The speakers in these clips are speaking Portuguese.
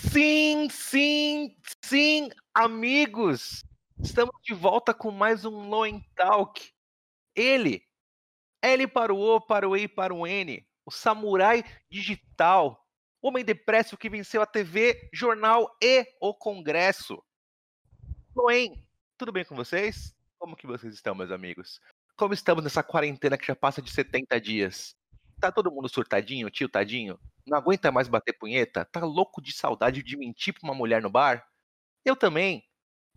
Sim, sim, sim, amigos! Estamos de volta com mais um Loen Talk. Ele, L para o O, para o E para o N, o samurai digital, homem depresso que venceu a TV, jornal e o Congresso. Loen, tudo bem com vocês? Como que vocês estão, meus amigos? Como estamos nessa quarentena que já passa de 70 dias? Tá todo mundo surtadinho, tio tadinho? Não aguenta mais bater punheta? Tá louco de saudade de mentir pra uma mulher no bar? Eu também.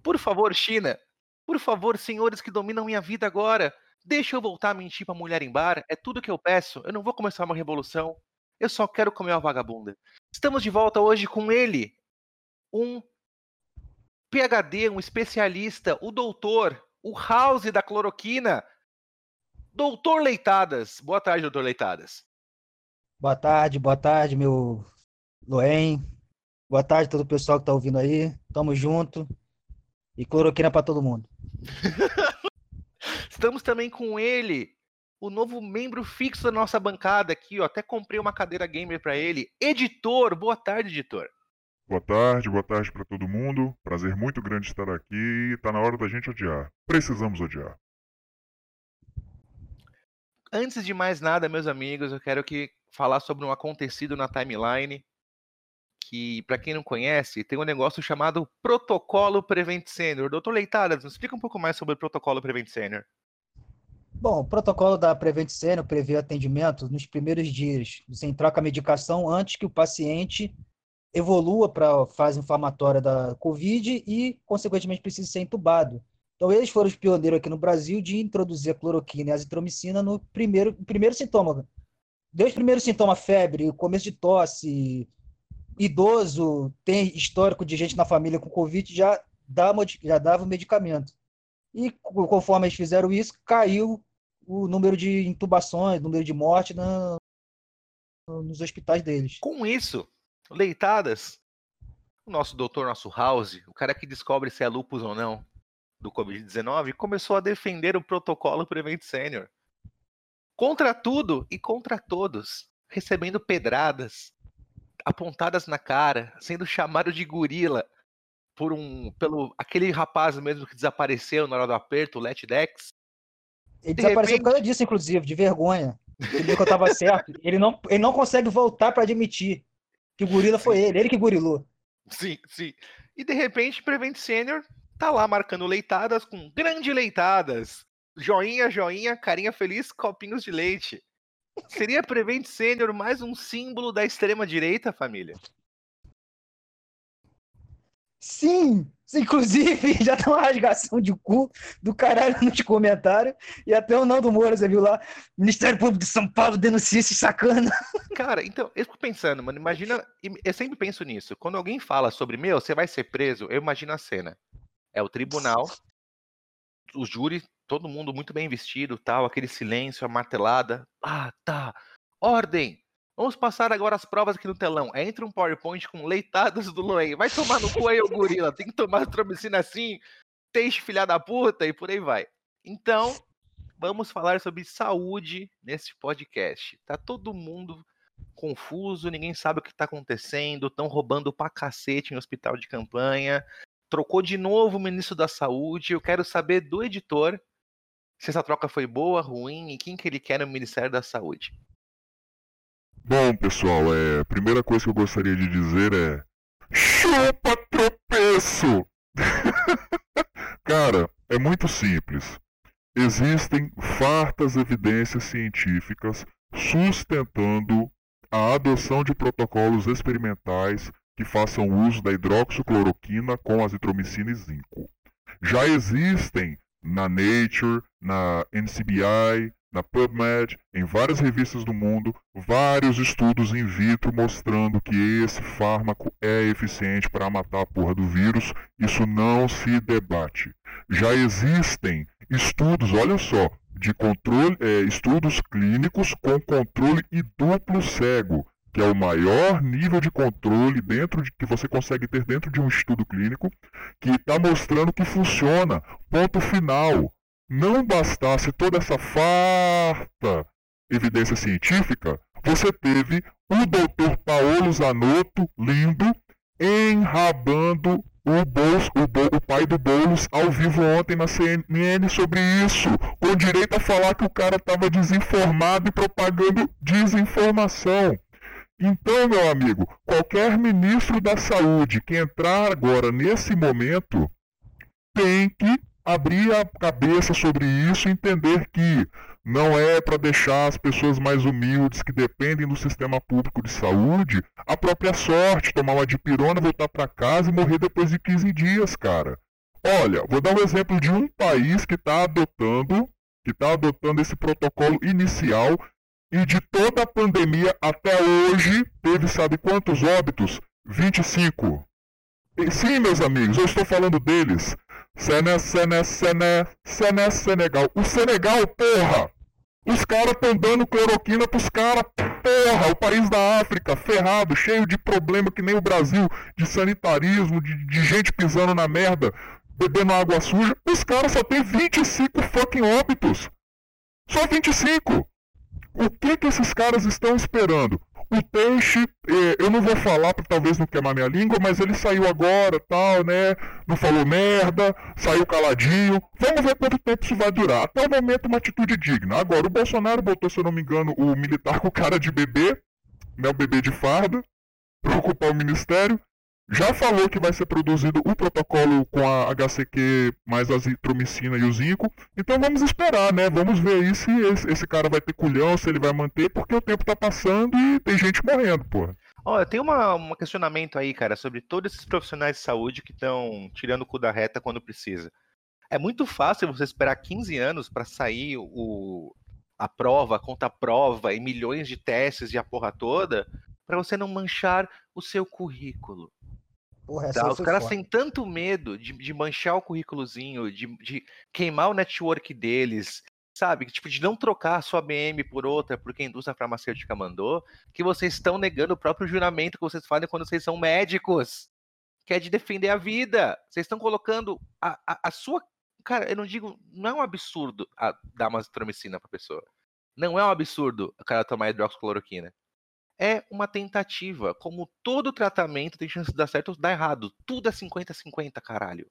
Por favor, China. Por favor, senhores que dominam minha vida agora. Deixa eu voltar a mentir pra mulher em bar. É tudo que eu peço. Eu não vou começar uma revolução. Eu só quero comer uma vagabunda. Estamos de volta hoje com ele. Um PhD, um especialista, o doutor, o House da cloroquina. Doutor Leitadas. Boa tarde, doutor Leitadas. Boa tarde, boa tarde, meu Loen. Boa tarde a todo o pessoal que tá ouvindo aí. Tamo junto. E cloroquina para todo mundo. Estamos também com ele, o novo membro fixo da nossa bancada aqui, ó. Até comprei uma cadeira gamer para ele. Editor, boa tarde, editor. Boa tarde, boa tarde para todo mundo. Prazer muito grande estar aqui. Tá na hora da gente odiar. Precisamos odiar. Antes de mais nada, meus amigos, eu quero que falar sobre um acontecido na timeline que, para quem não conhece, tem um negócio chamado Protocolo Prevent Senior. Doutor Leitadas, nos explica um pouco mais sobre o Protocolo Prevent Senior. Bom, o protocolo da Prevent Senior prevê atendimento nos primeiros dias, sem troca a medicação antes que o paciente evolua para a fase inflamatória da Covid e, consequentemente, precise ser entubado. Então, eles foram os pioneiros aqui no Brasil de introduzir a cloroquina e a azitromicina no primeiro, primeiro sintoma, deu os primeiros sintomas, febre, começo de tosse, idoso, tem histórico de gente na família com Covid, já, dá, já dava o medicamento. E conforme eles fizeram isso, caiu o número de intubações, número de morte na, nos hospitais deles. Com isso, leitadas, o nosso doutor, nosso House, o cara que descobre se é lupus ou não do Covid-19, começou a defender o protocolo Prevent Senior contra tudo e contra todos, recebendo pedradas, apontadas na cara, sendo chamado de gorila por um pelo aquele rapaz mesmo que desapareceu na hora do aperto, o Let Dex. Ele de desapareceu repente... por causa disso, inclusive, de vergonha. Ele viu que eu tava certo. Ele não, ele não consegue voltar para admitir que o gorila foi ele, ele que gorilou. Sim, sim. E de repente, Prevent Senior tá lá marcando leitadas com grande leitadas, Joinha, joinha, carinha feliz, copinhos de leite. Seria Prevent Senior mais um símbolo da extrema direita, família? Sim! Inclusive, já tá uma rasgação de cu do caralho nos comentários. E até o Nando Moura, você viu lá? Ministério Público de São Paulo denuncia esse sacana. Cara, então, eu fico pensando, mano, imagina. Eu sempre penso nisso. Quando alguém fala sobre, meu, você vai ser preso, eu imagino a cena. É o tribunal, os júris todo mundo muito bem vestido, tal, aquele silêncio, a martelada. Ah, tá. Ordem! Vamos passar agora as provas aqui no telão. Entra um PowerPoint com leitadas do Loen. Vai tomar no cu aí, o gorila. Tem que tomar tromicina assim, teixe filha da puta e por aí vai. Então, vamos falar sobre saúde nesse podcast. Tá todo mundo confuso, ninguém sabe o que tá acontecendo, estão roubando pra cacete em hospital de campanha. Trocou de novo o ministro da Saúde. Eu quero saber do editor se essa troca foi boa, ruim e quem que ele quer no Ministério da Saúde. Bom, pessoal, é, a primeira coisa que eu gostaria de dizer é chupa tropeço! Cara, é muito simples. Existem fartas evidências científicas sustentando a adoção de protocolos experimentais que façam uso da hidroxicloroquina com azitromicina e zinco. Já existem na Nature, na NCBI, na PubMed, em várias revistas do mundo, vários estudos in vitro mostrando que esse fármaco é eficiente para matar a porra do vírus. Isso não se debate. Já existem estudos, olha só, de controle, é, estudos clínicos com controle e duplo cego que é o maior nível de controle dentro de que você consegue ter dentro de um estudo clínico, que está mostrando que funciona. Ponto final. Não bastasse toda essa farta evidência científica, você teve o doutor Paolo Zanotto, lindo, enrabando o, Boulos, o, Bo, o, pai do Boulos ao vivo ontem na CNN sobre isso, com direito a falar que o cara estava desinformado e propagando desinformação. Então, meu amigo, qualquer ministro da saúde que entrar agora nesse momento tem que abrir a cabeça sobre isso e entender que não é para deixar as pessoas mais humildes que dependem do sistema público de saúde a própria sorte, tomar uma dipirona, voltar para casa e morrer depois de 15 dias, cara. Olha, vou dar um exemplo de um país que está adotando, que está adotando esse protocolo inicial e de toda a pandemia até hoje teve sabe quantos óbitos? 25. E, sim, meus amigos, eu estou falando deles. Sené, Sené, Sené, Sené, Senegal. O Senegal, porra! Os caras estão dando cloroquina pros caras, porra! O país da África, ferrado, cheio de problema que nem o Brasil, de sanitarismo, de, de gente pisando na merda, bebendo água suja. Os caras só tem 25 fucking óbitos. Só 25! O que que esses caras estão esperando? O Peixe, é, eu não vou falar porque talvez não queimar minha língua, mas ele saiu agora, tal, né? Não falou merda, saiu caladinho. Vamos ver quanto tempo isso vai durar. Até o momento, uma atitude digna. Agora, o Bolsonaro botou, se eu não me engano, o militar com cara de bebê, né? O bebê de farda, para ocupar o ministério. Já falou que vai ser produzido o protocolo com a HCQ mais a azitromicina e o zinco. Então vamos esperar, né? Vamos ver aí se esse, esse, cara vai ter culhão, se ele vai manter, porque o tempo tá passando e tem gente morrendo, porra. Olha, tem uma, um questionamento aí, cara, sobre todos esses profissionais de saúde que estão tirando o cu da reta quando precisa. É muito fácil você esperar 15 anos para sair o, a prova, a conta-prova e milhões de testes e a porra toda, para você não manchar o seu currículo. Porra, tá? Os caras têm tanto medo de, de manchar o currículozinho, de, de, queimar o network deles, sabe? Tipo, de não trocar a sua BM por outra porque a indústria farmacêutica mandou, que vocês estão negando o próprio juramento que vocês fazem quando vocês são médicos, que é de defender a vida. Vocês estão colocando a, a, a sua. Cara, eu não digo. Não é um absurdo dar uma azitromicina pra pessoa. Não é um absurdo o cara tomar hidroxicloroquina é uma tentativa. Como todo tratamento tem chance de dar certo ou dar errado. Tudo é 50-50, caralho.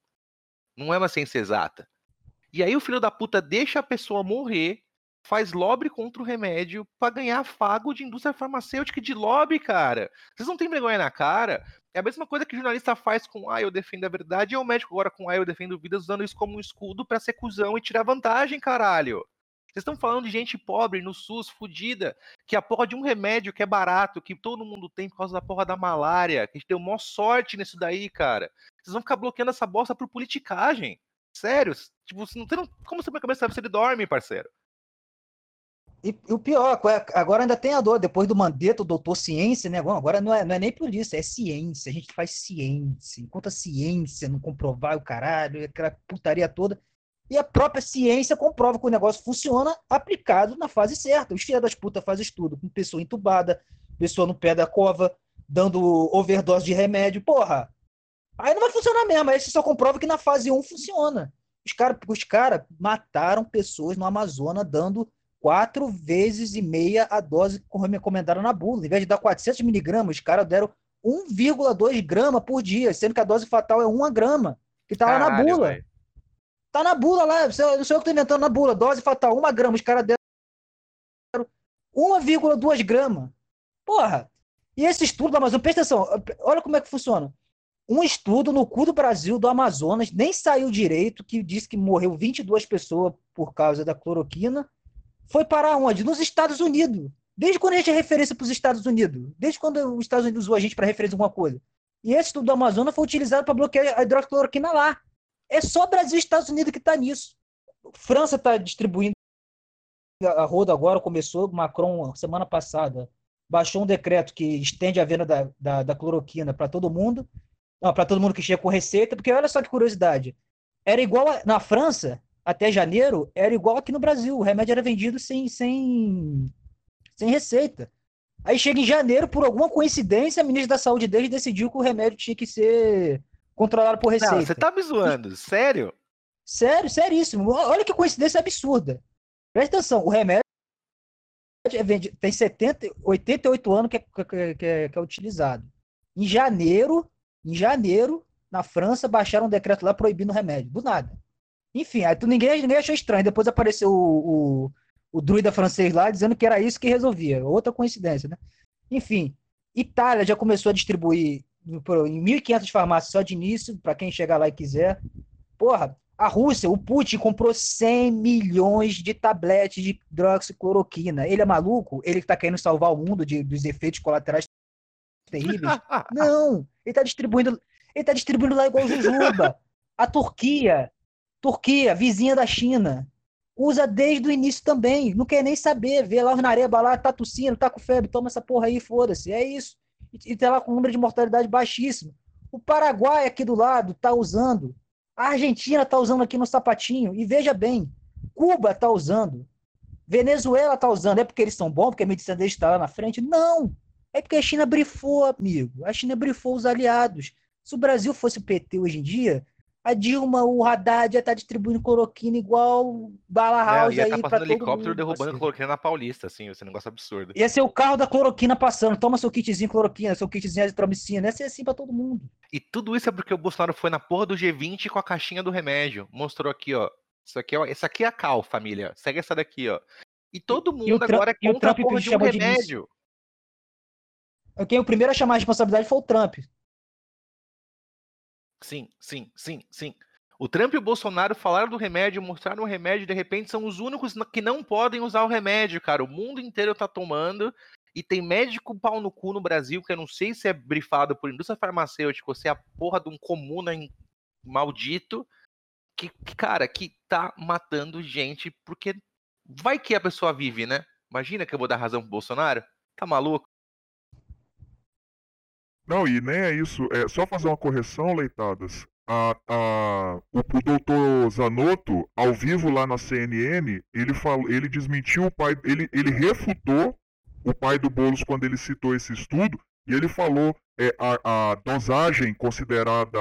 Não é uma ciência exata. E aí o filho da puta deixa a pessoa morrer, faz lobby contra o remédio para ganhar fago de indústria farmacêutica de lobby, cara. Vocês não têm vergonha na cara? É a mesma coisa que o jornalista faz com ah, eu defendo a verdade, e o médico agora com ah, eu defendo vidas, usando isso como um escudo para ser cuzão e tirar vantagem, caralho. Vocês estão falando de gente pobre no SUS, fudida, que a porra de um remédio que é barato, que todo mundo tem por causa da porra da malária, que a gente deu maior sorte nisso daí, cara. Vocês vão ficar bloqueando essa bosta por politicagem. Sério? Tipo, não tem, como você vai cabeça se ele dorme, parceiro? E, e, o pior, agora ainda tem a dor, depois do mandato, doutor ciência, né? Agora não é, não é nem polícia, é ciência. A gente faz ciência. Enquanto a ciência não comprovar o caralho, aquela putaria toda, e a própria ciência comprova que o negócio funciona aplicado na fase certa. Os filhos das putas fazem estudo com pessoa entubada, pessoa no pé da cova, dando overdose de remédio. Porra, aí não vai funcionar mesmo. Aí você só comprova que na fase 1 funciona. Os caras os cara mataram pessoas no Amazonas dando quatro vezes e meia a dose recomendada na bula. Em vez de dar 400 miligramas, os caras deram 1,2 grama por dia, sendo que a dose fatal é 1 grama, que tá Caralho, lá na bula. Véio. Tá na bula lá, não sou eu que tô inventando na bula. Dose fatal, uma grama. Os caras deram 1,2 grama. Porra! E esse estudo do Amazonas, presta atenção, olha como é que funciona. Um estudo no cu do Brasil, do Amazonas, nem saiu direito, que disse que morreu 22 pessoas por causa da cloroquina. Foi para onde? Nos Estados Unidos. Desde quando a gente é referência para os Estados Unidos? Desde quando os Estados Unidos usou a gente para referência alguma coisa? E esse estudo do Amazonas foi utilizado para bloquear a hidroxicloroquina lá. É só Brasil e Estados Unidos que está nisso. França está distribuindo a roda agora, começou, Macron, semana passada, baixou um decreto que estende a venda da, da, da cloroquina para todo mundo, para todo mundo que chega com receita, porque olha só que curiosidade, era igual a, na França, até janeiro, era igual aqui no Brasil, o remédio era vendido sem, sem, sem receita. Aí chega em janeiro, por alguma coincidência, a ministra da Saúde deles decidiu que o remédio tinha que ser controlado por receita. Não, você tá me zoando, sério? Sério, seríssimo. Olha que coincidência absurda. Presta atenção, o remédio é tem 70, 88 anos que é, que, é, que é utilizado. Em janeiro, Em janeiro, na França, baixaram um decreto lá proibindo o remédio. Do nada. Enfim, aí tu, ninguém, ninguém achou estranho. Depois apareceu o, o, o druida francês lá dizendo que era isso que resolvia. Outra coincidência, né? Enfim, Itália já começou a distribuir em 1.500 farmácias só de início, para quem chegar lá e quiser. Porra, a Rússia, o Putin comprou 100 milhões de tabletes de hidroxicloroquina. Ele é maluco? Ele que tá querendo salvar o mundo de, dos efeitos colaterais terríveis? Não! Ele tá distribuindo, ele tá distribuindo lá igual Jujuba. A Turquia, Turquia, vizinha da China, usa desde o início também. Não quer nem saber. Vê lá os nareba lá, tá tossindo, tá com febre, toma essa porra aí, foda-se. É isso. E, e tá lá com um número de mortalidade baixíssimo. O Paraguai aqui do lado tá usando. A Argentina tá usando aqui no sapatinho. E veja bem, Cuba tá usando. Venezuela tá usando. É porque eles são bons, porque a medicina deles está lá na frente? Não. É porque a China brifou, amigo. A China brifou os aliados. Se o Brasil fosse o PT hoje em dia, a Dilma, o Haddad ia estar tá distribuindo cloroquina igual Bala House é, ia aí tá para helicóptero mundo, derrubando assim. cloroquina na Paulista, assim, esse negócio absurdo. Ia ser o carro da cloroquina passando, toma seu kitzinho cloroquina, seu kitzinho de tromicina, ia ser assim para todo mundo. E tudo isso é porque o Bolsonaro foi na porra do G20 com a caixinha do remédio. Mostrou aqui, ó. Isso aqui, ó, essa aqui é a cal, família. Segue essa daqui, ó. E todo mundo e agora é contra a porra de um remédio. De Quem o primeiro a chamar a responsabilidade foi o Trump. Sim, sim, sim, sim. O Trump e o Bolsonaro falaram do remédio, mostraram o remédio, de repente são os únicos que não podem usar o remédio, cara. O mundo inteiro tá tomando e tem médico pau no cu no Brasil, que eu não sei se é brifado por indústria farmacêutica ou se é a porra de um comuna maldito, que, que, cara, que tá matando gente, porque vai que a pessoa vive, né? Imagina que eu vou dar razão pro Bolsonaro? Tá maluco? Não, e nem é isso. É só fazer uma correção, leitadas. A, a, o, o doutor Zanotto, ao vivo lá na CNN, ele, falou, ele desmentiu o pai, ele, ele refutou o pai do Boulos quando ele citou esse estudo, e ele falou é, a, a dosagem considerada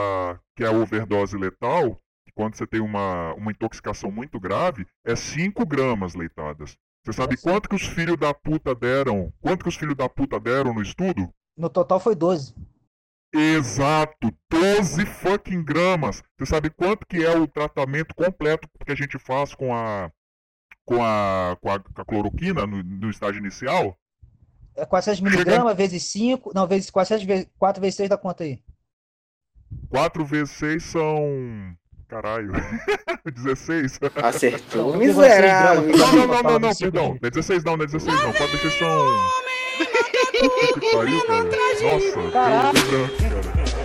que é a overdose letal, quando você tem uma, uma intoxicação muito grave, é 5 gramas leitadas. Você sabe quanto que os filhos da puta deram? Quanto que os filhos da puta deram no estudo? No total foi 12. Exato, 12 fucking gramas. Você sabe quanto que é o tratamento completo que a gente faz com a com a, com a, com a cloroquina no, no, estágio inicial? É 400 miligramas vezes 5, não, vezes 400 vezes 4 vezes 6 dá quanto aí? 4 vezes 6 são Caralho. 16? Acertou, miserável. Não, não, não, não, não, perdão. Não é 16 não, não é 16 não. 4 vezes 6 são Puta que pariu, cara. Nossa, Caraca. branco,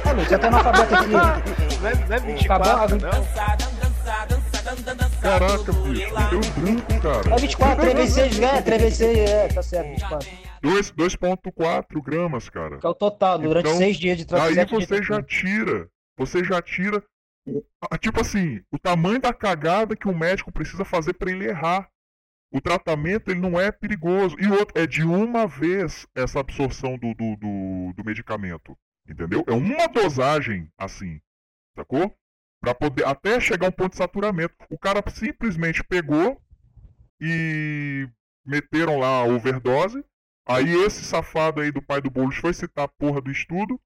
cara. Já tá analfabeto aqui. Não é, não é 24, não. Caraca, bicho, deu branco, cara. É 24, 3 vezes 6, é, 3 vezes 6, é, tá certo, 24. 2,4 gramas, cara. Que é o total, durante então, 6 dias de tratamento. Aí você já tira, você já tira, tipo assim, o tamanho da cagada que o médico precisa fazer para ele errar o tratamento ele não é perigoso. E outro, é de uma vez essa absorção do, do, do, do medicamento. Entendeu? É uma dosagem assim. Sacou? Para poder até chegar um ponto de saturamento. O cara simplesmente pegou e meteram lá a overdose. Aí esse safado aí do pai do Boulos foi citar a porra do estudo.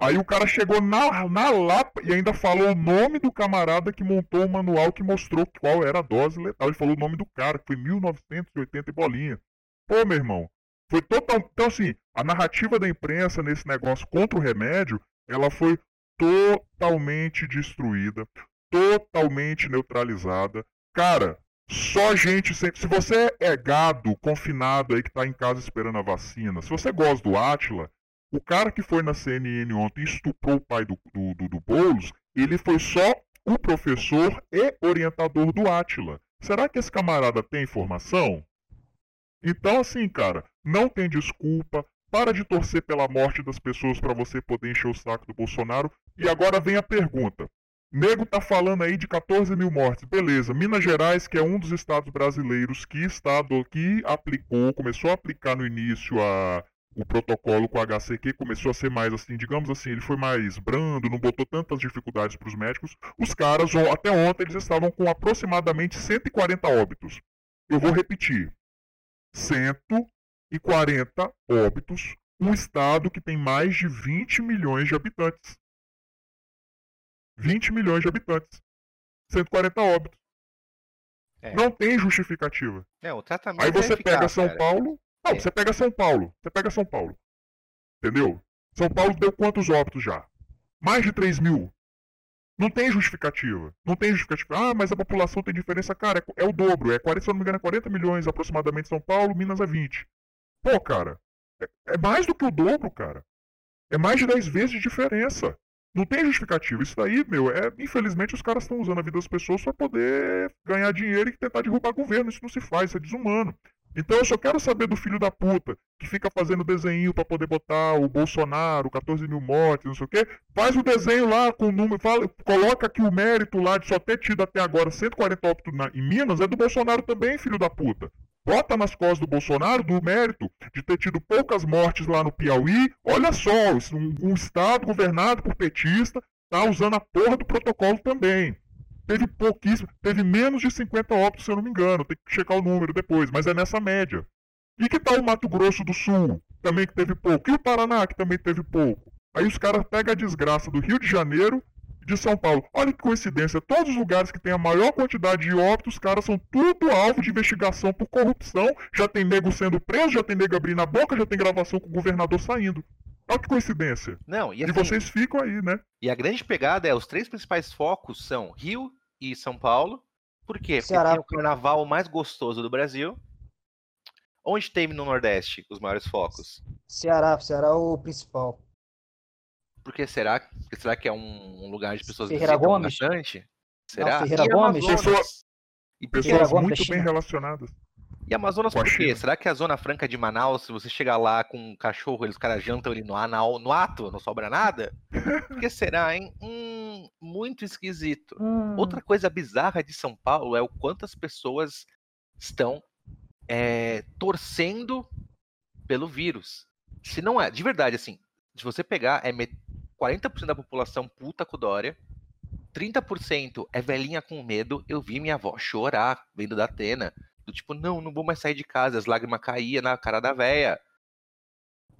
Aí o cara chegou na, na lapa e ainda falou o nome do camarada que montou o manual que mostrou qual era a dose letal. Ele falou o nome do cara, que foi 1980 e bolinha. Pô, meu irmão, foi total. Então, assim, a narrativa da imprensa nesse negócio contra o remédio, ela foi totalmente destruída, totalmente neutralizada. Cara, só gente sempre. Se você é gado, confinado aí que tá em casa esperando a vacina, se você gosta do Atila, o cara que foi na CNN ontem e estuprou o pai do, do, do, do Boulos, ele foi só o professor e orientador do Átila. Será que esse camarada tem informação? Então, assim, cara, não tem desculpa. Para de torcer pela morte das pessoas para você poder encher o saco do Bolsonaro. E agora vem a pergunta. Nego tá falando aí de 14 mil mortes. Beleza. Minas Gerais, que é um dos estados brasileiros que, estado, que aplicou, começou a aplicar no início a, o protocolo com o HCQ começou a ser mais assim, digamos assim, ele foi mais brando, não botou tantas dificuldades para os médicos. Os caras, até ontem, eles estavam com aproximadamente 140 óbitos. Eu vou repetir: 140 óbitos, um estado que tem mais de 20 milhões de habitantes. 20 milhões de habitantes. 140 óbitos. É. Não tem justificativa. Não, o tratamento Aí você é eficaz, pega São cara. Paulo. Não, você pega São Paulo. Você pega São Paulo. Entendeu? São Paulo deu quantos óbitos já? Mais de 3 mil. Não tem justificativa. Não tem justificativa. Ah, mas a população tem diferença. Cara, é, é o dobro. É 40, se eu não me engano, é 40 milhões aproximadamente São Paulo, Minas é 20. Pô, cara. É, é mais do que o dobro, cara. É mais de 10 vezes de diferença. Não tem justificativa. Isso daí, meu, é. Infelizmente os caras estão usando a vida das pessoas para poder ganhar dinheiro e tentar derrubar governo. Isso não se faz, isso é desumano. Então eu só quero saber do filho da puta que fica fazendo desenho para poder botar o Bolsonaro, 14 mil mortes, não sei o quê. Faz o desenho lá com o número, fala, coloca que o mérito lá de só ter tido até agora 140 óbitos na, em Minas é do Bolsonaro também, filho da puta. Bota nas costas do Bolsonaro do mérito de ter tido poucas mortes lá no Piauí. Olha só, um, um estado governado por petista tá usando a porra do protocolo também teve pouquíssimo, teve menos de 50 óbitos, se eu não me engano. Tem que checar o número depois, mas é nessa média. E que tal o Mato Grosso do Sul, também que teve pouco? E o Paraná, que também teve pouco? Aí os caras pegam a desgraça do Rio de Janeiro e de São Paulo. Olha que coincidência, todos os lugares que tem a maior quantidade de óbitos, os caras são tudo alvo de investigação por corrupção. Já tem nego sendo preso, já tem nego abrindo a boca, já tem gravação com o governador saindo. Olha que coincidência. Não, e, assim, e vocês ficam aí, né? E a grande pegada é, os três principais focos são Rio, e São Paulo. Por quê? Porque Ceará. tem o carnaval mais gostoso do Brasil. Onde tem no Nordeste os maiores focos? Ceará, Ceará é o principal. Porque será, será que é um, lugar de pessoas Ferreira Gomes? bastante? Será? Não, Ferreira e Gomes? Pessoas, e pessoas muito bem relacionadas. E Amazonas por quê? Será que a Zona Franca de Manaus, se você chegar lá com um cachorro, eles caras jantam ele no, no, no ato, não sobra nada? Por que será, hein? Hum, muito esquisito. Hum. Outra coisa bizarra de São Paulo é o quanto as pessoas estão é, torcendo pelo vírus. Se não é, de verdade, assim, se você pegar, é 40% da população puta com Dória, 30% é velhinha com medo. Eu vi minha avó chorar vendo da Atena. Do tipo, não, não vou mais sair de casa, as lágrimas caíam na cara da véia.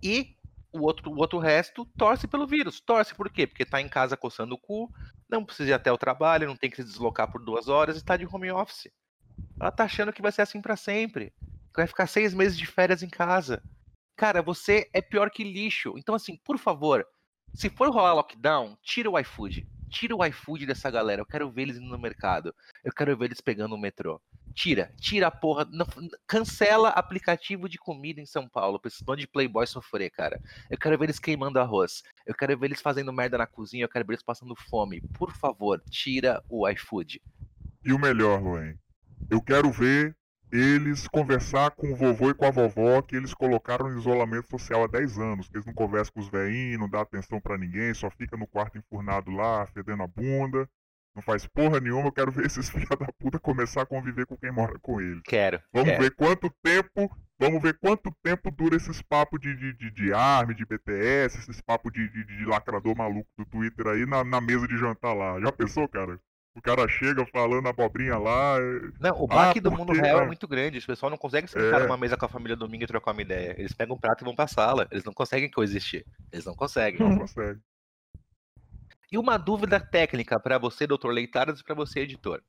E o outro, o outro resto torce pelo vírus. Torce por quê? Porque tá em casa coçando o cu, não precisa ir até o trabalho, não tem que se deslocar por duas horas e tá de home office. Ela tá achando que vai ser assim para sempre. Que vai ficar seis meses de férias em casa. Cara, você é pior que lixo. Então, assim, por favor, se for rolar lockdown, tira o iFood. Tira o iFood dessa galera. Eu quero ver eles indo no mercado. Eu quero ver eles pegando o metrô. Tira, tira a porra. Não, cancela aplicativo de comida em São Paulo. Pra esse bando de playboy sofrer, cara. Eu quero ver eles queimando arroz. Eu quero ver eles fazendo merda na cozinha. Eu quero ver eles passando fome. Por favor, tira o iFood. E o melhor, Luan, eu quero ver eles conversar com o vovô e com a vovó que eles colocaram em isolamento social há 10 anos, que eles não conversam com os veinhos, não dá atenção para ninguém, só fica no quarto enfurnado lá, fedendo a bunda, não faz porra nenhuma, eu quero ver esses filha da puta começar a conviver com quem mora com ele. Quero. Vamos quero. ver quanto tempo, vamos ver quanto tempo dura esses papos de, de, de, de arme, de BTS, esses papos de, de, de, lacrador maluco do Twitter aí na, na mesa de jantar lá. Já pensou, cara? O cara chega falando abobrinha lá. É, não, o baque ah, do mundo real é muito grande. O pessoal não consegue sentar é. numa mesa com a família domingo e trocar uma ideia. Eles pegam um prato e vão pra sala. Eles não conseguem coexistir. Eles não conseguem. Não conseguem. E uma dúvida técnica para você, doutor Leitaras, e para você, editor.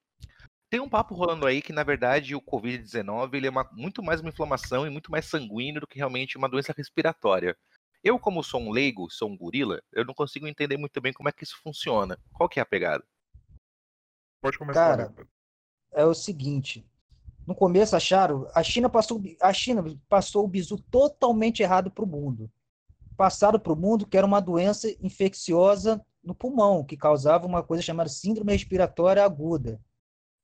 Tem um papo rolando aí que, na verdade, o Covid-19 ele é uma, muito mais uma inflamação e muito mais sanguíneo do que realmente uma doença respiratória. Eu, como sou um leigo, sou um gorila, eu não consigo entender muito bem como é que isso funciona. Qual que é a pegada? Pode começar. Cara, é o seguinte. No começo acharam, a China passou, a China passou o bizu totalmente errado para o mundo. Passaram para o mundo que era uma doença infecciosa no pulmão, que causava uma coisa chamada síndrome respiratória aguda,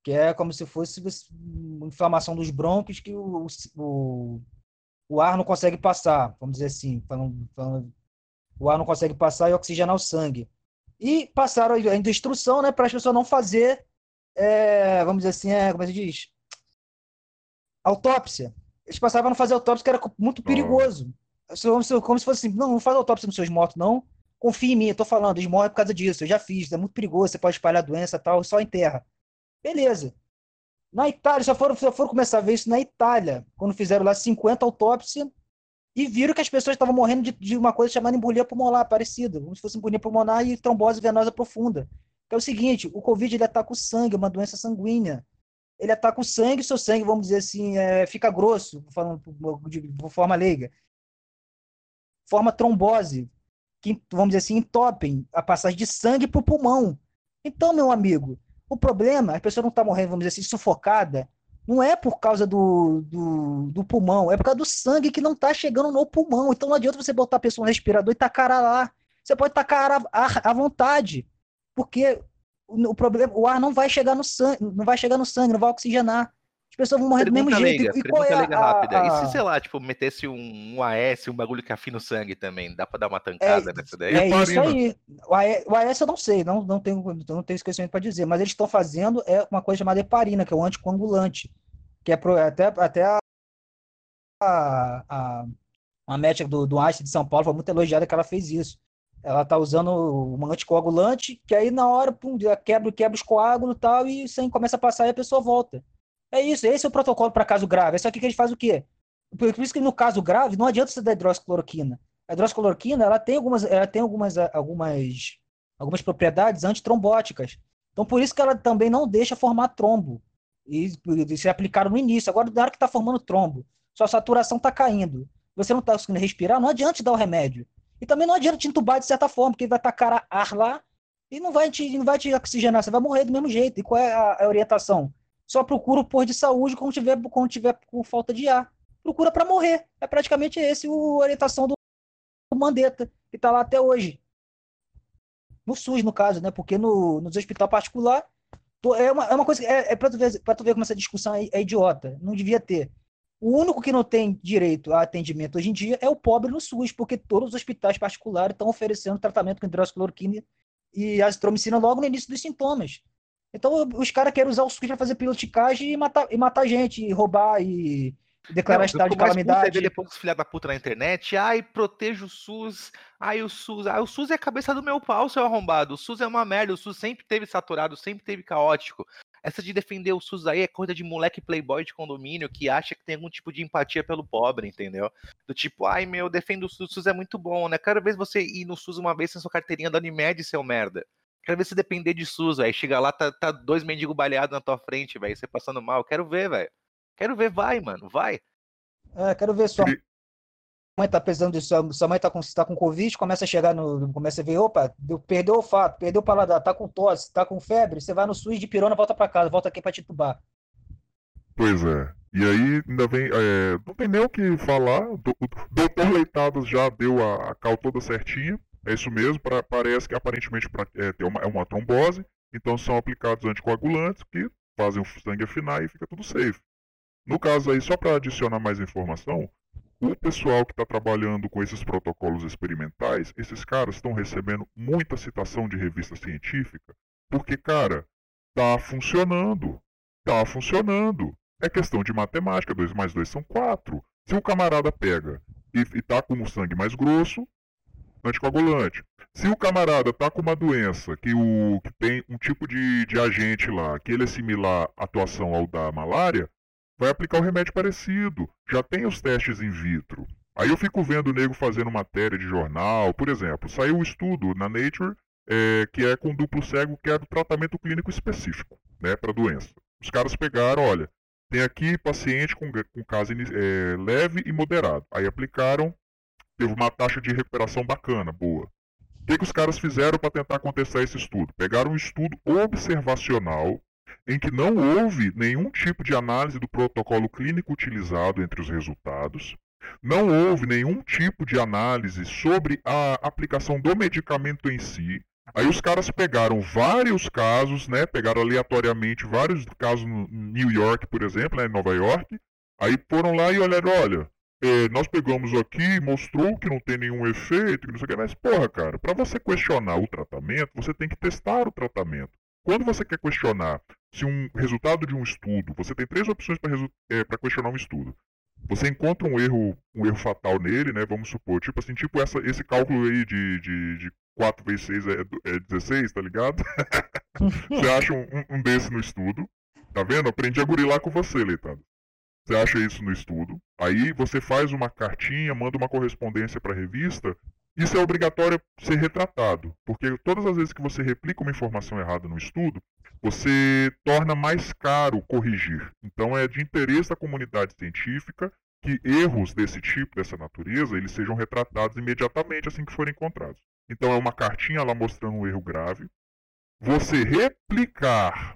que é como se fosse uma inflamação dos brônquios que o, o, o ar não consegue passar, vamos dizer assim, falando, falando, o ar não consegue passar e oxigenar o sangue. E passaram a instrução né, para as pessoas não fazer, é, vamos dizer assim, é, como é que se diz? Autópsia. Eles passavam a não fazer autópsia, que era muito perigoso. Como se, como se fosse assim, não, não faz autópsia nos seus mortos, não. Confia em mim, eu tô falando, eles morrem por causa disso, eu já fiz, é muito perigoso, você pode espalhar doença tal, só enterra. Beleza. Na Itália, só foram, só foram começar a ver isso na Itália, quando fizeram lá 50 autópsias e viram que as pessoas estavam morrendo de, de uma coisa chamada embolia pulmonar, parecida, como se fosse embolia pulmonar e trombose venosa profunda. Que é o seguinte, o Covid ele ataca o sangue, é uma doença sanguínea. Ele ataca o sangue, seu sangue, vamos dizer assim, é, fica grosso, falando de, forma leiga. Forma trombose, que, vamos dizer assim, entopem a passagem de sangue para o pulmão. Então, meu amigo, o problema, a pessoa não está morrendo, vamos dizer assim, sufocada, não é por causa do, do, do, pulmão, é por causa do sangue que não está chegando no pulmão. Então não adianta você botar a pessoa no respirador e tacar lá. Você pode tacar ar, ar à vontade, porque o, o, problema, o ar não vai chegar no sangue, não vai chegar no sangue, não vai oxigenar. As pessoas vão morrer pergunta do mesmo leiga, jeito. E qual é a, rápida. A... E se, sei lá, tipo, metesse um, um AS, um bagulho que afina o sangue também? Dá pra dar uma tancada é, nessa daí? É isso aí. O AS, o AS eu não sei, não, não, tenho, não tenho esquecimento pra dizer, mas eles estão fazendo é uma coisa chamada heparina, que é o anticoagulante que é pro, até, até a, a, a médica do, do Einstein de São Paulo foi muito elogiada que ela fez isso. Ela tá usando um anticoagulante, que aí na hora pum, quebra, quebra os coágulos e tal, e o sangue começa a passar e a pessoa volta. É isso, esse é o protocolo para caso grave. É só que a gente faz o quê? Por, isso que no caso grave, não adianta você dar hidroxicloroquina. A hidroxicloroquina, ela tem algumas, ela tem algumas, algumas, algumas propriedades antitrombóticas. Então, por isso que ela também não deixa formar trombo e, e se aplicaram no início. Agora, na hora que está formando trombo, sua saturação está caindo, você não está conseguindo respirar, não adianta dar o remédio. E também não adianta te entubar de certa forma, porque vai tacar ar lá e não vai te, não vai te oxigenar, você vai morrer do mesmo jeito. E qual é a, a orientação? Só procura posto de saúde quando tiver, quando tiver com falta de ar. Procura para morrer. É praticamente esse a orientação do Mandetta, que está lá até hoje. No SUS, no caso, né? Porque no, nos hospital particular é uma, é uma coisa. É, é para tu, ver, tu ver como essa discussão é, é, idiota. Não devia ter. O único que não tem direito a atendimento hoje em dia é o pobre no SUS, porque todos os hospitais particulares estão oferecendo tratamento com hidroxicloroquina e azitromicina logo no início dos sintomas. Então os caras querem usar o SUS para fazer piloticagem e matar, e matar gente, e roubar e declarar não, estado de calamidade. depois os filha da puta na internet, ai, proteja o SUS, ai, o SUS, ai, o SUS é a cabeça do meu pau, seu arrombado, o SUS é uma merda, o SUS sempre teve saturado, sempre teve caótico. Essa de defender o SUS aí é coisa de moleque playboy de condomínio que acha que tem algum tipo de empatia pelo pobre, entendeu? Do tipo, ai meu, defendo o SUS, o SUS é muito bom, né? Quero ver você ir no SUS uma vez sem sua carteirinha da Unimed, seu merda. Quero ver você depender de SUS, velho. Chega lá, tá, tá dois mendigos baleados na tua frente, velho. Você passando mal. Quero ver, velho. Quero ver, vai, mano, vai. É, quero ver só. Sua mãe tá precisando disso, sua mãe tá com, tá com Covid, começa a chegar no. Começa a ver, opa, perdeu o olfato, perdeu o paladar, tá com tosse, tá com febre, você vai no SUS de pirona, volta para casa, volta aqui para Titubá. Pois é. E aí ainda vem. É, não tem nem o que falar. O doutor Leitados já deu a, a cal toda certinha. É isso mesmo. Pra, parece que aparentemente pra, é, tem uma, é uma trombose. Então são aplicados anticoagulantes que fazem o sangue afinar e fica tudo safe. No caso aí, só para adicionar mais informação, o pessoal que está trabalhando com esses protocolos experimentais, esses caras estão recebendo muita citação de revista científica, porque, cara, tá funcionando. Tá funcionando. É questão de matemática, 2 mais 2 são 4. Se o camarada pega e, e tá com o sangue mais grosso, anticoagulante. Se o camarada tá com uma doença que, o, que tem um tipo de, de agente lá, que ele é similar à atuação ao da malária, vai aplicar um remédio parecido. Já tem os testes in vitro. Aí eu fico vendo o nego fazendo matéria de jornal. Por exemplo, saiu um estudo na Nature é, que é com duplo cego, que é do tratamento clínico específico né, para doença. Os caras pegaram, olha, tem aqui paciente com, com caso é, leve e moderado. Aí aplicaram, teve uma taxa de recuperação bacana, boa. O que, que os caras fizeram para tentar contestar esse estudo? Pegaram um estudo observacional em que não houve nenhum tipo de análise do protocolo clínico utilizado entre os resultados, não houve nenhum tipo de análise sobre a aplicação do medicamento em si. Aí os caras pegaram vários casos, né? Pegaram aleatoriamente vários casos no New York, por exemplo, né, em Nova York. Aí foram lá e olharam, olha, é, nós pegamos aqui, mostrou que não tem nenhum efeito, que não sei o que, mas porra, cara, para você questionar o tratamento, você tem que testar o tratamento. Quando você quer questionar se um resultado de um estudo, você tem três opções para é, questionar um estudo. Você encontra um erro, um erro fatal nele, né? Vamos supor, tipo assim, tipo essa, esse cálculo aí de, de, de 4 vezes 6 é, é 16, tá ligado? você acha um, um, desse no estudo, tá vendo? Aprendi a gurilar com você, Leitado. Você acha isso no estudo, aí você faz uma cartinha, manda uma correspondência para a revista Isso é obrigatório ser retratado, porque todas as vezes que você replica uma informação errada no estudo, você torna mais caro corrigir. Então é de interesse da comunidade científica que erros desse tipo, dessa natureza, eles sejam retratados imediatamente assim que forem encontrados. Então é uma cartinha lá mostrando um erro grave. Você replicar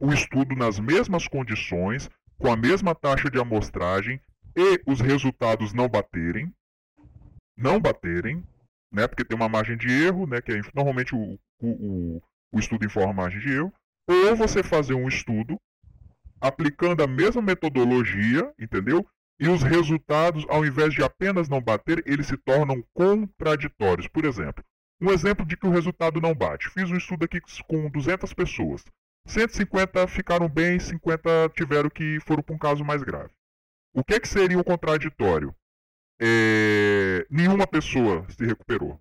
o estudo nas mesmas condições, com a mesma taxa de amostragem e os resultados não baterem, não baterem, né? Porque tem uma margem de erro, né? Que é, normalmente o, o, o estudo informa margem de erro. Ou você fazer um estudo aplicando a mesma metodologia, entendeu? E os resultados, ao invés de apenas não bater, eles se tornam contraditórios. Por exemplo, um exemplo de que o resultado não bate. Fiz um estudo aqui com 200 pessoas. 150 ficaram bem, 50 tiveram que foram para um caso mais grave. O que, é que seria o contraditório? É... Nenhuma pessoa se recuperou.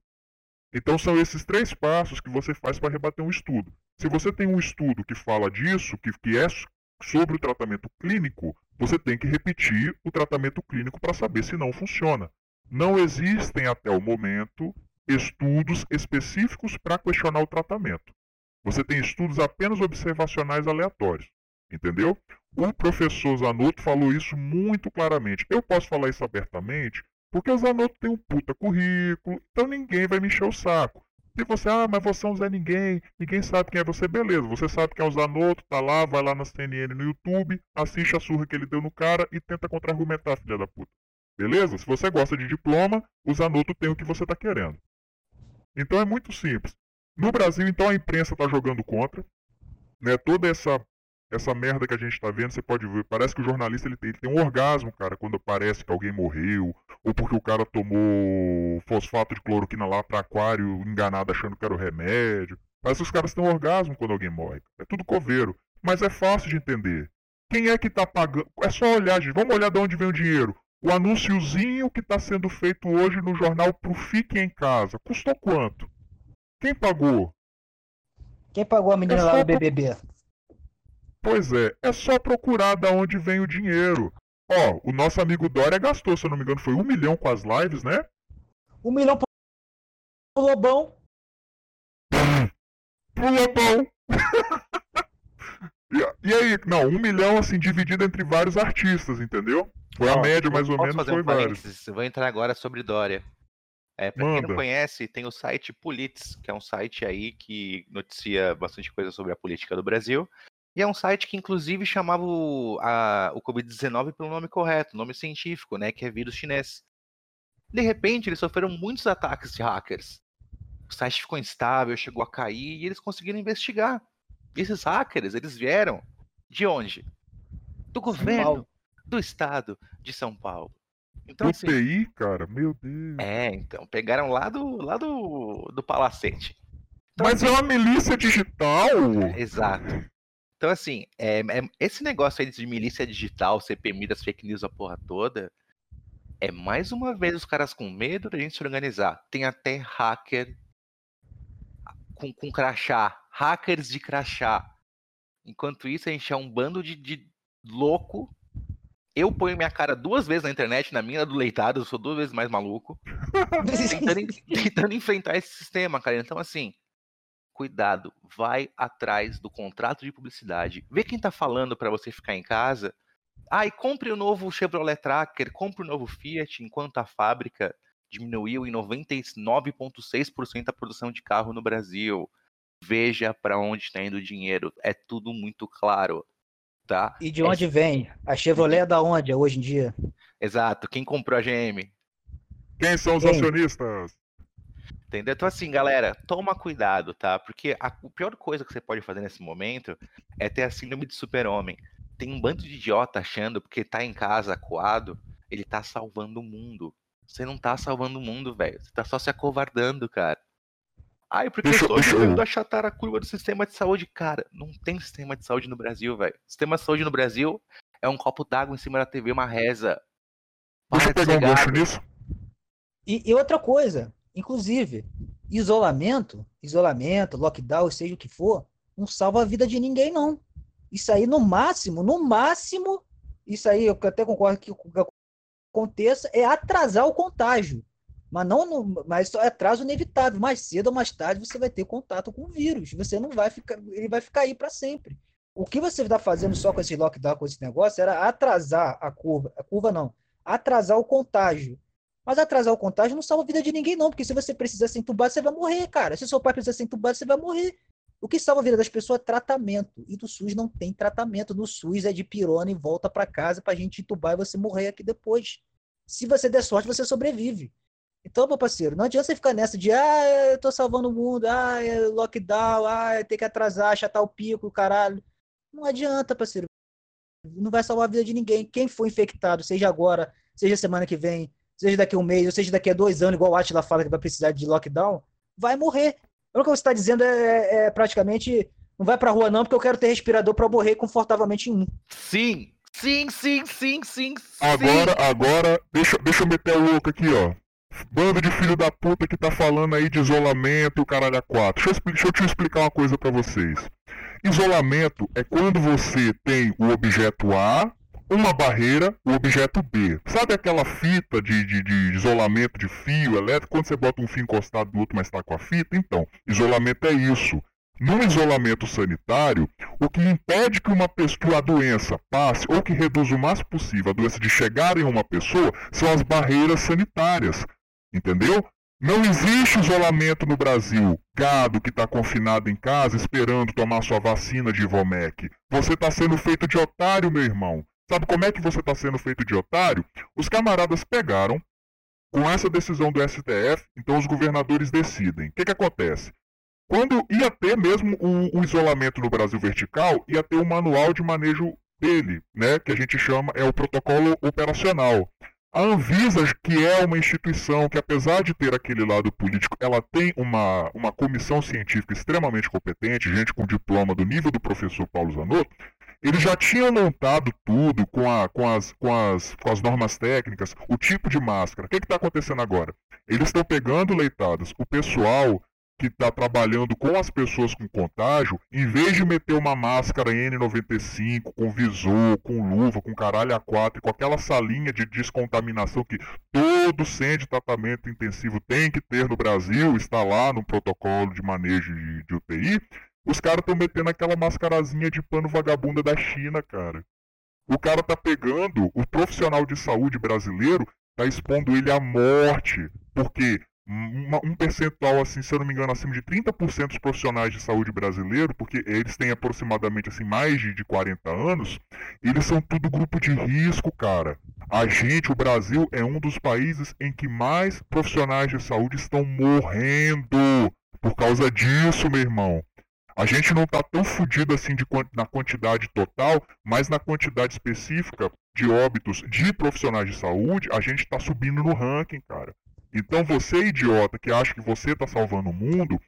Então são esses três passos que você faz para rebater um estudo. Se você tem um estudo que fala disso, que, que é sobre o tratamento clínico, você tem que repetir o tratamento clínico para saber se não funciona. Não existem até o momento estudos específicos para questionar o tratamento. Você tem estudos apenas observacionais aleatórios. Entendeu? O professor Zanotto falou isso muito claramente. Eu posso falar isso abertamente porque o Zanotto tem um puta currículo, então ninguém vai me encher o saco. Se você, ah, mas você é um Zé Ninguém, ninguém sabe quem é você, beleza. Você sabe quem é o Zanotto, tá lá, vai lá na CNN no YouTube, assiste a surra que ele deu no cara e tenta contra-argumentar, filha da puta. Beleza? Se você gosta de diploma, o Zanotto tem o que você tá querendo. Então é muito simples. No Brasil, então, a imprensa tá jogando contra. Né? Toda essa essa merda que a gente tá vendo, você pode ver, parece que o jornalista ele tem, ele tem, um orgasmo, cara, quando parece que alguém morreu, ou porque o cara tomou fosfato de cloroquina lá para aquário, enganado achando que era o remédio. Parece que os caras têm um orgasmo quando alguém morre. É tudo coveiro. Mas é fácil de entender. Quem é que tá pagando? É só olhar, gente. Vamos olhar de onde vem o dinheiro. O anúnciozinho que está sendo feito hoje no jornal pro Fique em Casa. Custou quanto? Quem pagou? Quem pagou a menina é lá do BBB? Pois é, é só procurar da onde vem o dinheiro. Ó, o nosso amigo Dória gastou, se eu não me engano, foi um milhão com as lives, né? Um milhão pro Lobão. pro Lobão. e, e, aí, não, um milhão assim, dividido entre vários artistas, entendeu? Foi a média, mais ou menos, foi um vários. Vou entrar agora sobre Dória. É, pra Manda. quem não conhece, tem o site Politics, que é um site aí que noticia bastante coisa sobre a política do Brasil. E é um site que, inclusive, chamava o, o Covid-19 pelo nome correto, nome científico, né? Que é vírus chinês. De repente, eles sofreram muitos ataques de hackers. O site ficou instável, chegou a cair e eles conseguiram investigar. E esses hackers, eles vieram de onde? Do governo do estado de São Paulo. Então, do assim, cara, meu Deus. É, então, pegaram lá do, lá do, do palacete. Então, Mas assim, é uma milícia digital? Exato. Então, assim, é, é, esse negócio aí de milícia digital, CPMI das fake news, a porra toda, é mais uma vez os caras com medo da gente se organizar. Tem até hacker com, com crachá, hackers de crachá. Enquanto isso, a gente é um bando de, de louco. Eu ponho minha cara duas vezes na internet, na minha do leitado, eu sou duas vezes mais maluco. tentando, tentando enfrentar esse sistema, cara. Então, assim, cuidado, vai atrás do contrato de publicidade, vê quem está falando para você ficar em casa. Ah, e compre o novo Chevrolet Tracker, compre o novo Fiat, enquanto a fábrica diminuiu em 99,6% a produção de carro no Brasil. Veja para onde está indo o dinheiro, é tudo muito claro. Tá? E de onde é... vem? A Chevrolet é da onde hoje em dia? Exato, quem comprou a GM? Quem são os quem? acionistas? Entendeu? Então, assim, galera, toma cuidado, tá? Porque a, a pior coisa que você pode fazer nesse momento é ter a síndrome de super-homem. Tem um bando de idiota achando, porque tá em casa acuado, ele tá salvando o mundo. Você não tá salvando o mundo, velho. Você tá só se acovardando, cara. Ai, porque eu estou tentando achatar a curva do sistema de saúde. Cara, não tem sistema de saúde no Brasil, velho. Sistema de saúde no Brasil é um copo d'água em cima da TV, uma reza. Para deixa eu pegar um gancho nisso. E, e outra coisa, Inclusive, isolamento, isolamento, lockdown, seja o que for, não salva a vida de ninguém, não. Isso aí, no máximo, no máximo, isso aí eu até concordo que aconteça, é atrasar o contágio. Mas não, no, mas é atraso inevitável. Mais cedo ou mais tarde você vai ter contato com o vírus. Você não vai ficar, ele vai ficar aí para sempre. O que você está fazendo só com esse lockdown, com esse negócio, era atrasar a curva. A curva não, atrasar o contágio. Mas atrasar o contágio não salva a vida de ninguém, não, porque se você precisa ser entubado, você vai morrer, cara. Se seu pai precisa ser entubado, você vai morrer. O que salva a vida das pessoas é tratamento. E do SUS não tem tratamento. No SUS é de pirona e volta para casa para gente entubar e você morrer aqui depois. Se você der sorte, você sobrevive. Então, meu parceiro, não adianta você ficar nessa de ah, eu tô salvando o mundo, ah, é lockdown, ah, tem que atrasar, achatar o pico, caralho. Não adianta, parceiro. Não vai salvar a vida de ninguém. Quem for infectado, seja agora, seja semana que vem, seja daqui a um mês, ou seja daqui a dois anos, igual o Atila fala que vai precisar de lockdown, vai morrer. O que você está dizendo é, é, é, praticamente não vai pra rua não, porque eu quero ter respirador para morrer confortavelmente em um. Sim, sim, sim, sim, sim. Agora, sim. agora, deixa, deixa eu meter o louco aqui, ó. Bando de filho da puta que tá falando aí de isolamento, caralho a quatro. Deixa eu, deixa eu te explicar uma coisa para vocês. Isolamento é quando você tem o objeto A, uma barreira, o objeto B. Sabe aquela fita de, de, de, isolamento de fio elétrico, quando você bota um fio encostado no outro, mas está com a fita? Então, isolamento é isso. No isolamento sanitário, o que impede que uma pessoa, a doença passe ou que reduz o mais possível a doença de chegar em uma pessoa são as barreiras sanitárias. Entendeu? Não existe isolamento no Brasil. Gado que está confinado em casa esperando tomar sua vacina de Ivomec. Você está sendo feito de otário, meu irmão. Sabe como é que você está sendo feito de otário? Os camaradas pegaram, com essa decisão do STF, então os governadores decidem. O que, que acontece? Quando ia ter mesmo o, o isolamento no Brasil vertical, ia ter o um manual de manejo dele, né, que a gente chama é o protocolo operacional. A Anvisa, que é uma instituição que, apesar de ter aquele lado político, ela tem uma, uma comissão científica extremamente competente, gente com diploma do nível do professor Paulo Zanotto, eles já tinham montado tudo com, a, com, as, com, as, com as normas técnicas, o tipo de máscara. O que está acontecendo agora? Eles estão pegando leitados, o pessoal que está trabalhando com as pessoas com contágio, em vez de meter uma máscara N95 com visor, com luva, com caralho A4, com aquela salinha de descontaminação que todo centro de tratamento intensivo tem que ter no Brasil, está lá no protocolo de manejo de, de UTI, os caras estão metendo aquela mascarazinha de pano vagabunda da China, cara. O cara tá pegando o profissional de saúde brasileiro, tá expondo ele à morte, porque uma, um percentual, assim, se eu não me engano, acima de 30% dos profissionais de saúde brasileiro, porque eles têm aproximadamente assim, mais de, de 40 anos, eles são tudo grupo de risco, cara. A gente, o Brasil, é um dos países em que mais profissionais de saúde estão morrendo por causa disso, meu irmão. A gente não está tão fodido assim de, na quantidade total, mas na quantidade específica de óbitos de profissionais de saúde, a gente está subindo no ranking, cara. Então você, idiota, que acha que você está salvando o mundo,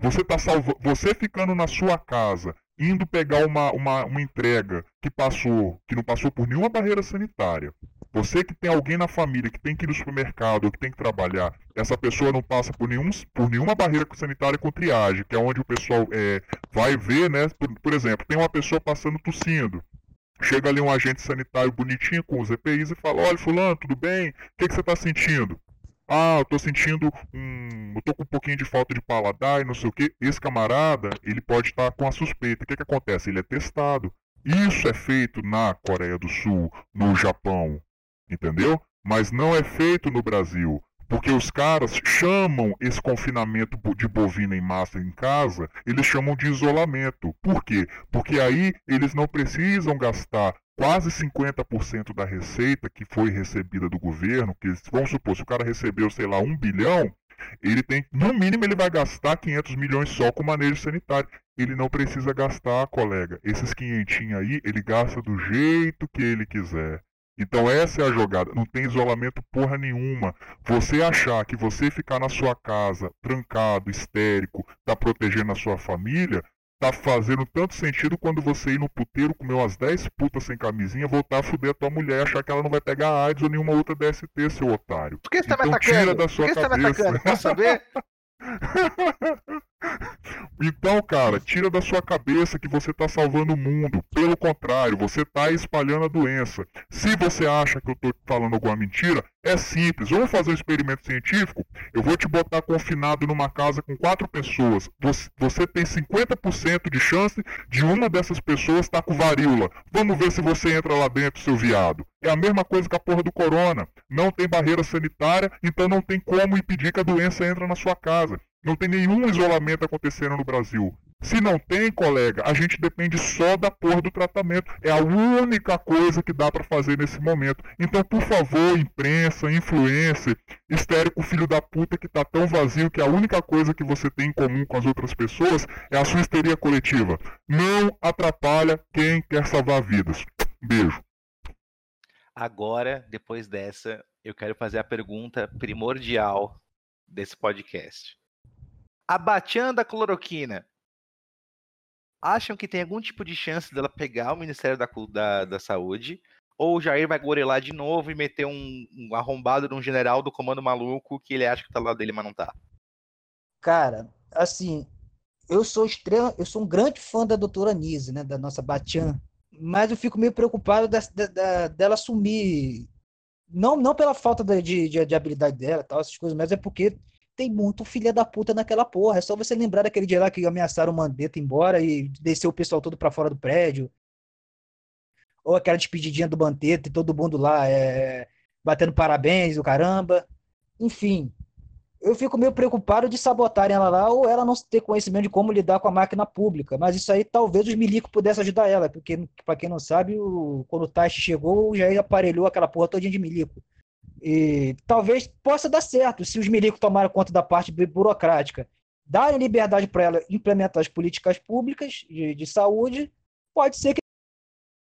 você tá salva... você ficando na sua casa, indo pegar uma, uma, uma entrega que passou, que não passou por nenhuma barreira sanitária. Você que tem alguém na família que tem que ir no supermercado ou que tem que trabalhar, essa pessoa não passa por, nenhum, por nenhuma barreira sanitária com triagem, que é onde o pessoal é, vai ver, né? Por, por exemplo, tem uma pessoa passando tossindo. Chega ali um agente sanitário bonitinho com os EPIs e fala: Olha, Fulano, tudo bem? O que, que você está sentindo? Ah, eu tô sentindo um. Eu tô com um pouquinho de falta de paladar e não sei o que. Esse camarada, ele pode estar com a suspeita. O que, que acontece? Ele é testado. Isso é feito na Coreia do Sul, no Japão, entendeu? Mas não é feito no Brasil. Porque os caras chamam esse confinamento de bovina em massa em casa, eles chamam de isolamento. Por quê? Porque aí eles não precisam gastar quase 50% da receita que foi recebida do governo, que vamos supor, se o cara recebeu, sei lá, um bilhão, ele tem, no mínimo ele vai gastar 500 milhões só com manejo sanitário. Ele não precisa gastar, colega. Esses 500 aí, ele gasta do jeito que ele quiser. Então essa é a jogada, não tem isolamento porra nenhuma. Você achar que você ficar na sua casa, trancado, histérico, tá protegendo a sua família, tá fazendo tanto sentido quando você ir no puteiro, comer umas 10 putas sem camisinha, voltar a fuder a tua mulher e achar que ela não vai pegar AIDS ou nenhuma outra DST, seu otário. Por que você então, tá me atacando? tira da sua Por que cabeça. você tá me atacando? Posso saber? Então, cara, tira da sua cabeça que você está salvando o mundo. Pelo contrário, você está espalhando a doença. Se você acha que eu estou falando alguma mentira, é simples. Vamos fazer um experimento científico? Eu vou te botar confinado numa casa com quatro pessoas. Você, você tem 50% de chance de uma dessas pessoas estar tá com varíola. Vamos ver se você entra lá dentro, seu viado. É a mesma coisa que a porra do corona. Não tem barreira sanitária, então não tem como impedir que a doença entre na sua casa. Não tem nenhum isolamento acontecendo no Brasil. Se não tem, colega, a gente depende só da porra do tratamento. É a única coisa que dá para fazer nesse momento. Então, por favor, imprensa, influencer, histérico filho da puta que tá tão vazio que a única coisa que você tem em comum com as outras pessoas é a sua histeria coletiva. Não atrapalha quem quer salvar vidas. Beijo. Agora, depois dessa, eu quero fazer a pergunta primordial desse podcast a Batian da cloroquina, acham que tem algum tipo de chance dela pegar o Ministério da, da, da Saúde? Ou o Jair vai gorelar de novo e meter um, um arrombado de um general do comando maluco que ele acha que tá lá dele, mas não tá? Cara, assim, eu sou extremo, eu sou um grande fã da doutora Nise, né, da nossa Batian, mas eu fico meio preocupado da, da, dela assumir, não, não pela falta de, de, de habilidade dela, tal, essas coisas, mas é porque tem muito filha da puta naquela porra. É só você lembrar daquele dia lá que ameaçaram o Mandetta embora e desceu o pessoal todo para fora do prédio. Ou aquela despedidinha do Mandetta e todo mundo lá é, batendo parabéns, o caramba. Enfim, eu fico meio preocupado de sabotarem ela lá ou ela não ter conhecimento de como lidar com a máquina pública. Mas isso aí talvez os milicos pudessem ajudar ela, porque, para quem não sabe, o, quando o Taish chegou, já aparelhou aquela porra todinha de milico. E talvez possa dar certo se os milicos tomarem conta da parte burocrática, darem liberdade para ela implementar as políticas públicas de, de saúde, pode ser que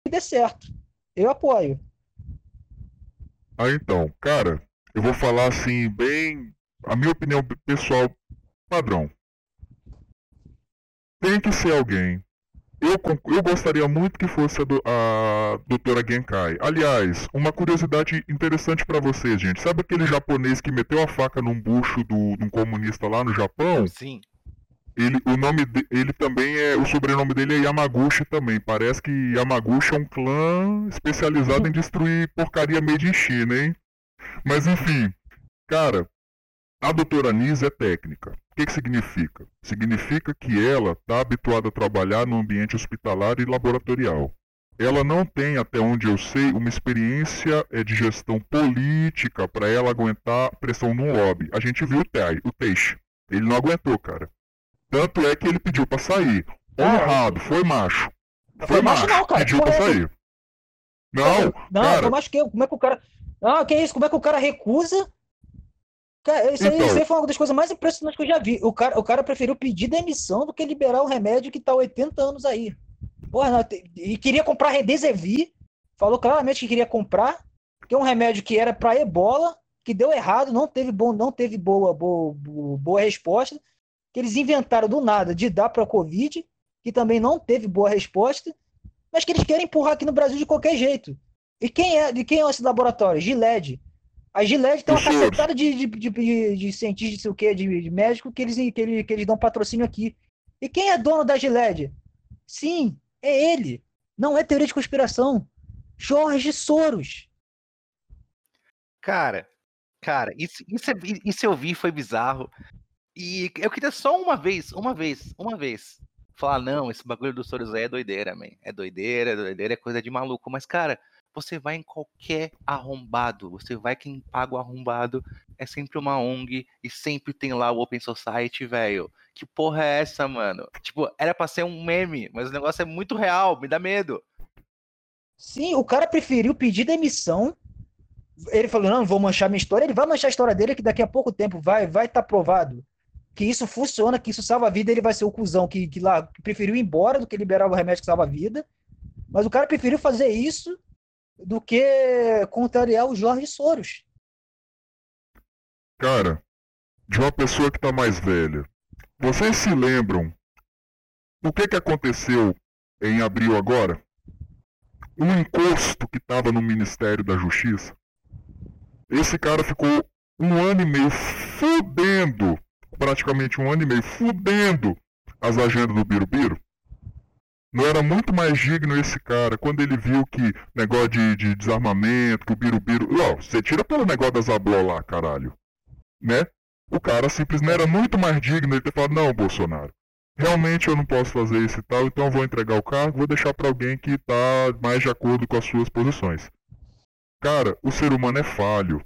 dê certo. Eu apoio. Ah, então, cara, eu vou falar assim, bem. A minha opinião pessoal padrão. Tem que ser alguém eu, eu gostaria muito que fosse a, do, a doutora Genkai. Aliás, uma curiosidade interessante para vocês, gente. Sabe aquele japonês que meteu a faca num bucho do, de um comunista lá no Japão? Sim. Ele, o nome de, ele também é. O sobrenome dele é Yamaguchi também. Parece que Yamaguchi é um clã especializado em destruir porcaria made in China, hein? Mas enfim, cara, a doutora Nise é técnica. O que, que significa? Significa que ela está habituada a trabalhar no ambiente hospitalar e laboratorial. Ela não tem, até onde eu sei, uma experiência é, de gestão política para ela aguentar pressão num lobby. A gente viu o, Tei, o Teixe. Ele não aguentou, cara. Tanto é que ele pediu para sair. Honrado, foi macho. Foi, foi macho, não, cara. Pediu para sair. Não, não, cara... foi macho que Como é que o cara. Ah, que isso? Como é que o cara recusa Cara, isso, então... aí, foi uma das coisas mais impressionantes que eu já vi. O cara, o cara preferiu pedir demissão do que liberar o remédio que tá há 80 anos aí. Porra, não, e queria comprar Redesevir, falou claramente que queria comprar, que é um remédio que era para ebola, que deu errado, não teve, bom, não teve boa, boa, boa resposta, que eles inventaram do nada de dar para Covid, que também não teve boa resposta, mas que eles querem empurrar aqui no Brasil de qualquer jeito. E quem é, de quem é esse laboratório? Gilead. A Gillette tem uma cacetada de, de, de, de, sei o quê, de, de médico que eles, que, eles, que eles dão patrocínio aqui. E quem é dono da Gillette? Sim, é ele. Não é teoria de conspiração. Jorge Soros. Cara, cara, isso, isso, é, isso eu vi, foi bizarro. E eu queria só uma vez, uma vez, uma vez, falar, não, esse bagulho do Soros aí é doideira, man. É doideira, é doideira, é coisa de maluco. Mas, cara, você vai em qualquer arrombado, você vai quem paga o arrombado, é sempre uma ONG e sempre tem lá o Open Society, velho. Que porra é essa, mano? Tipo, era pra ser um meme, mas o negócio é muito real, me dá medo. Sim, o cara preferiu pedir demissão. Ele falou: não, vou manchar minha história. Ele vai manchar a história dele, que daqui a pouco tempo vai vai estar tá provado que isso funciona, que isso salva a vida. Ele vai ser o cuzão que, que lá que preferiu ir embora do que liberar o remédio que salva a vida. Mas o cara preferiu fazer isso do que contrariar o Jorge Soros. Cara, de uma pessoa que está mais velha, vocês se lembram o que, que aconteceu em abril agora? Um encosto que estava no Ministério da Justiça. Esse cara ficou um ano e meio fudendo, praticamente um ano e meio, fudendo as agendas do Birubiru? Não era muito mais digno esse cara, quando ele viu que negócio de, de desarmamento, que o Birubiru. Ó, você tira pelo negócio da Zabló lá, caralho. Né? O cara simplesmente era muito mais digno ele ter falado, não, Bolsonaro, realmente eu não posso fazer isso e tal, então eu vou entregar o cargo, vou deixar para alguém que está mais de acordo com as suas posições. Cara, o ser humano é falho.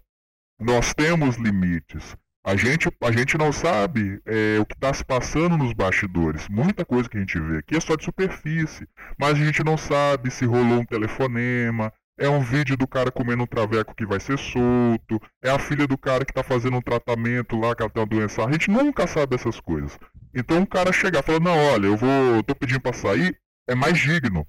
Nós temos limites. A gente, a gente não sabe é, o que está se passando nos bastidores. Muita coisa que a gente vê aqui é só de superfície. Mas a gente não sabe se rolou um telefonema, é um vídeo do cara comendo um traveco que vai ser solto, é a filha do cara que está fazendo um tratamento lá, que ela tem uma doença. A gente nunca sabe essas coisas. Então o cara chegar falar, não, olha, eu vou. tô pedindo para sair, é mais digno.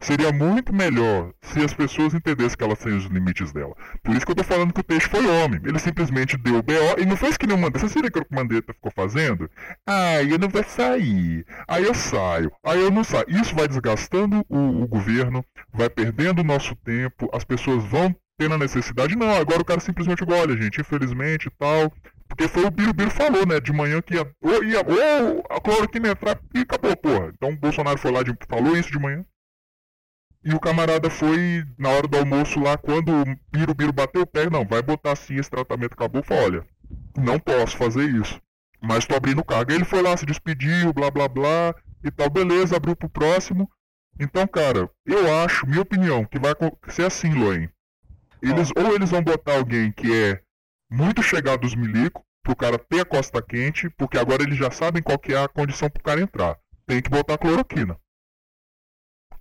Seria muito melhor se as pessoas entendessem que elas têm os limites dela. Por isso que eu tô falando que o peixe foi homem. Ele simplesmente deu o BO e não fez que nem o Mandetta. Você seria que o Mandetta ficou fazendo? Ah, eu não vou sair. Aí eu saio. Aí eu não saio. Isso vai desgastando o, o governo, vai perdendo o nosso tempo, as pessoas vão tendo a necessidade. Não, agora o cara simplesmente olha, gente, infelizmente e tal. Porque foi o Biro Biro falou, né? De manhã que ia. Ou, ia, ou a cloroquina entrar e acabou, porra. Então o Bolsonaro foi lá e falou isso de manhã. E o camarada foi, na hora do almoço lá, quando o Biro Biro bateu o pé, não, vai botar assim, esse tratamento acabou, falou, olha, não posso fazer isso. Mas tô abrindo o cargo. Aí ele foi lá, se despediu, blá blá blá, e tal, beleza, abriu pro próximo. Então, cara, eu acho, minha opinião, que vai ser assim, Loen. Eles, ou eles vão botar alguém que é muito chegado dos milico, pro cara ter a costa quente, porque agora eles já sabem qual que é a condição pro cara entrar. Tem que botar cloroquina.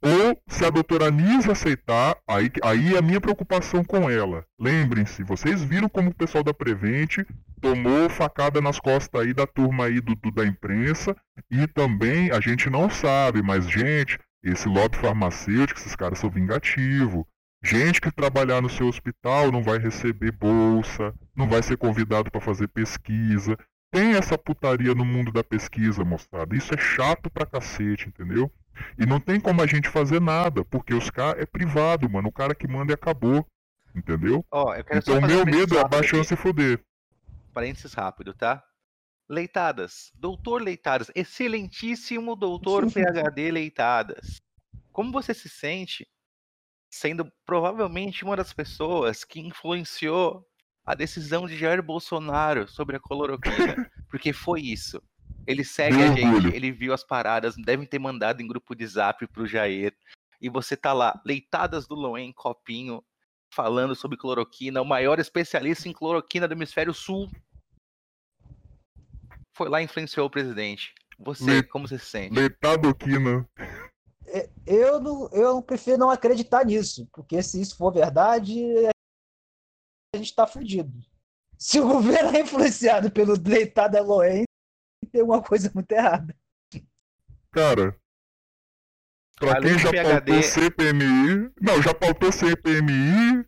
Ou se a doutora Nisa aceitar, aí, aí é a minha preocupação com ela. Lembrem-se, vocês viram como o pessoal da Prevente tomou facada nas costas aí da turma aí do, do, da imprensa e também a gente não sabe, mas gente, esse lobby farmacêutico, esses caras são vingativos. Gente que trabalhar no seu hospital não vai receber bolsa, não vai ser convidado para fazer pesquisa. Tem essa putaria no mundo da pesquisa, mostrada. Isso é chato pra cacete, entendeu? E não tem como a gente fazer nada, porque os caras é privado, mano. O cara que manda e acabou. Entendeu? Ó, então o meu medo é a se foder. Parênteses rápido, tá? Leitadas. Doutor Leitadas. Excelentíssimo doutor PHD Leitadas. Como você se sente sendo provavelmente uma das pessoas que influenciou a decisão de Jair Bolsonaro sobre a cloroquina? Porque foi isso. Ele segue a gente, ele viu as paradas, devem ter mandado em grupo de zap pro Jair. E você tá lá, leitadas do Loen, copinho, falando sobre cloroquina, o maior especialista em cloroquina do hemisfério sul. Foi lá e influenciou o presidente. Você, Le... como você se sente? Leitadoquina. É, eu, não, eu prefiro não acreditar nisso, porque se isso for verdade, a gente tá fudido. Se o governo é influenciado pelo leitado Eloen, tem uma coisa muito errada. Cara, pra quem já PhD... pautou CPMI, não, já pautou CPMI,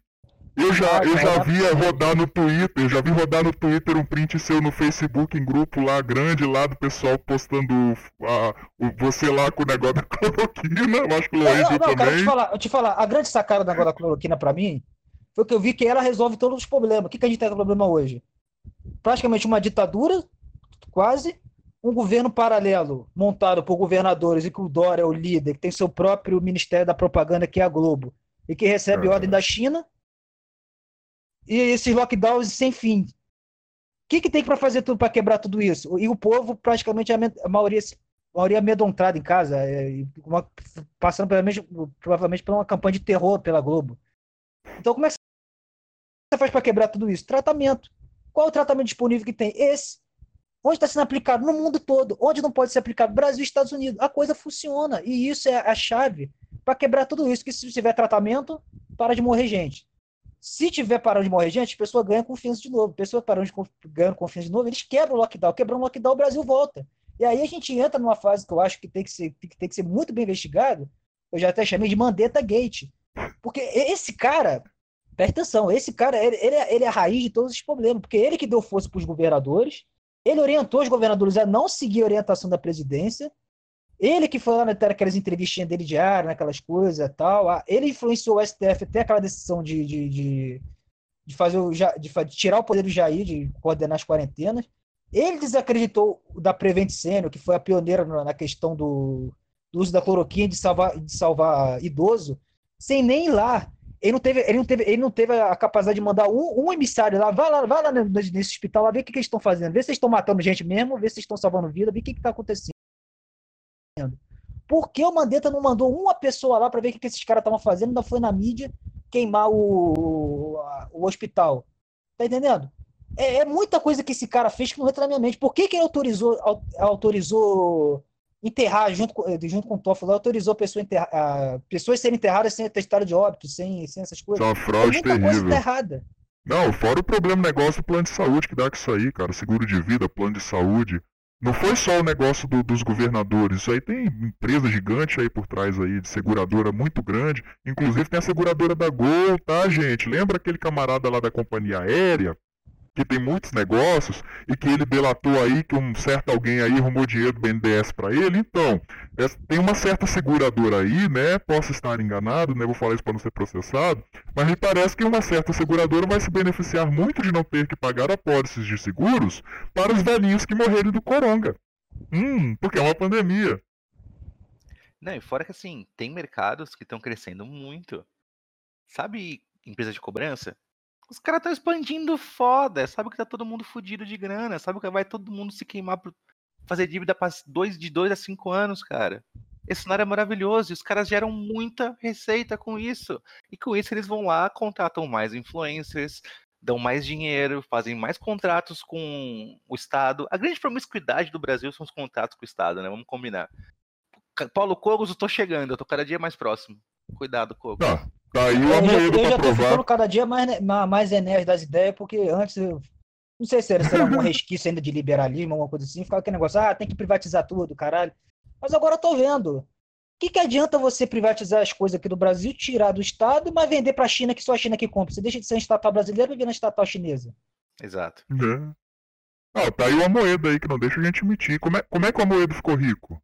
eu já, ah, eu já via rodar no Twitter, eu já vi rodar no Twitter um print seu no Facebook, em grupo lá grande, lá do pessoal postando a, o, você lá com o negócio da cloroquina, eu acho que o Luiz também. Cara, eu te, falar, eu te falar, a grande sacada do negócio da cloroquina pra mim foi que eu vi que ela resolve todos os problemas. O que, que a gente tem com problema hoje? Praticamente uma ditadura, quase, um governo paralelo montado por governadores e que o Dória é o líder, que tem seu próprio Ministério da Propaganda, que é a Globo, e que recebe ordem da China, e esses lockdowns sem fim. O que, que tem para fazer tudo para quebrar tudo isso? E o povo, praticamente, a maioria, a maioria amedrontada em casa, é, uma, passando provavelmente, provavelmente por uma campanha de terror pela Globo. Então, como é que você faz para quebrar tudo isso? Tratamento. Qual é o tratamento disponível que tem? Esse. Onde está sendo aplicado? No mundo todo. Onde não pode ser aplicado? Brasil Estados Unidos. A coisa funciona. E isso é a chave para quebrar tudo isso. Que se tiver tratamento, para de morrer gente. Se tiver parando de morrer gente, a pessoa ganha confiança de novo. A pessoa parando de ganhar confiança de novo, eles quebram o lockdown. Quebrando o lockdown, o Brasil volta. E aí a gente entra numa fase que eu acho que tem que ser, que tem que ser muito bem investigado. Eu já até chamei de Mandetta Gate. Porque esse cara, presta atenção, esse cara, ele, ele, é, ele é a raiz de todos os problemas. Porque ele que deu força para os governadores, ele orientou os governadores a não seguir a orientação da presidência. Ele que foi lá naquelas entrevistinhas dele diário, naquelas coisas e tal. Ele influenciou o STF até aquela decisão de, de, de, de fazer o, de, tirar o poder do Jair, de coordenar as quarentenas. Ele desacreditou da Prevent Senior, que foi a pioneira na questão do, do uso da cloroquina de salvar, de salvar idoso, sem nem ir lá. Ele não teve, ele não teve, ele não teve a capacidade de mandar um, um emissário lá, vai lá, vai lá nesse hospital lá, ver o que, que eles estão fazendo, ver se eles estão matando gente mesmo, ver se eles estão salvando vida, ver o que está acontecendo. Por que o Mandetta não mandou uma pessoa lá para ver o que, que esses caras estavam fazendo? Ainda foi na mídia queimar o, o, o hospital. Tá entendendo? É, é, muita coisa que esse cara fez que não entra na minha mente. Por que, que ele autorizou, autorizou enterrar junto com, junto com o Toffoli, autorizou pessoa enterrar, uh, pessoas serem enterradas sem atestado de óbito, sem, sem essas coisas? Isso é uma fraude é terrível. Tá errada. Não, fora o problema negócio do plano de saúde que dá com isso aí, cara. Seguro de vida, plano de saúde. Não foi só o negócio do, dos governadores, isso aí tem empresa gigante aí por trás aí, de seguradora muito grande. Inclusive tem a seguradora da Gol, tá, gente? Lembra aquele camarada lá da companhia aérea? Que tem muitos negócios e que ele delatou aí que um certo alguém aí arrumou dinheiro do BNDES para ele. Então, tem uma certa seguradora aí, né? Posso estar enganado, né? Vou falar isso para não ser processado, mas me parece que uma certa seguradora vai se beneficiar muito de não ter que pagar apólices de seguros para os velhinhos que morreram do coronga. Hum, porque é uma pandemia. Não, e fora que assim, tem mercados que estão crescendo muito. Sabe empresa de cobrança? Os caras estão expandindo foda. Sabe que tá todo mundo fudido de grana. Sabe que vai todo mundo se queimar pra fazer dívida dois, de dois a cinco anos, cara. Esse cenário é maravilhoso e os caras geram muita receita com isso. E com isso eles vão lá, contratam mais influencers, dão mais dinheiro, fazem mais contratos com o Estado. A grande promiscuidade do Brasil são os contratos com o Estado, né? Vamos combinar. Paulo Cogos, eu tô chegando, eu tô cada dia mais próximo. Cuidado, Cogos. Tá. Daí o Amoedo eu já, eu já tô ficando cada dia mais, mais enérgico das ideias, porque antes eu não sei se era, se era um resquício ainda de liberalismo, alguma coisa assim, ficava aquele negócio, ah, tem que privatizar tudo, caralho. Mas agora eu tô vendo. O que, que adianta você privatizar as coisas aqui do Brasil, tirar do Estado, mas vender para a China, que só a China que compra? Você deixa de ser estatal brasileiro e vira estatal chinesa. Exato. É. Ah, tá aí o Amoedo aí que não deixa a gente mentir. Como é, como é que o Amoedo ficou rico?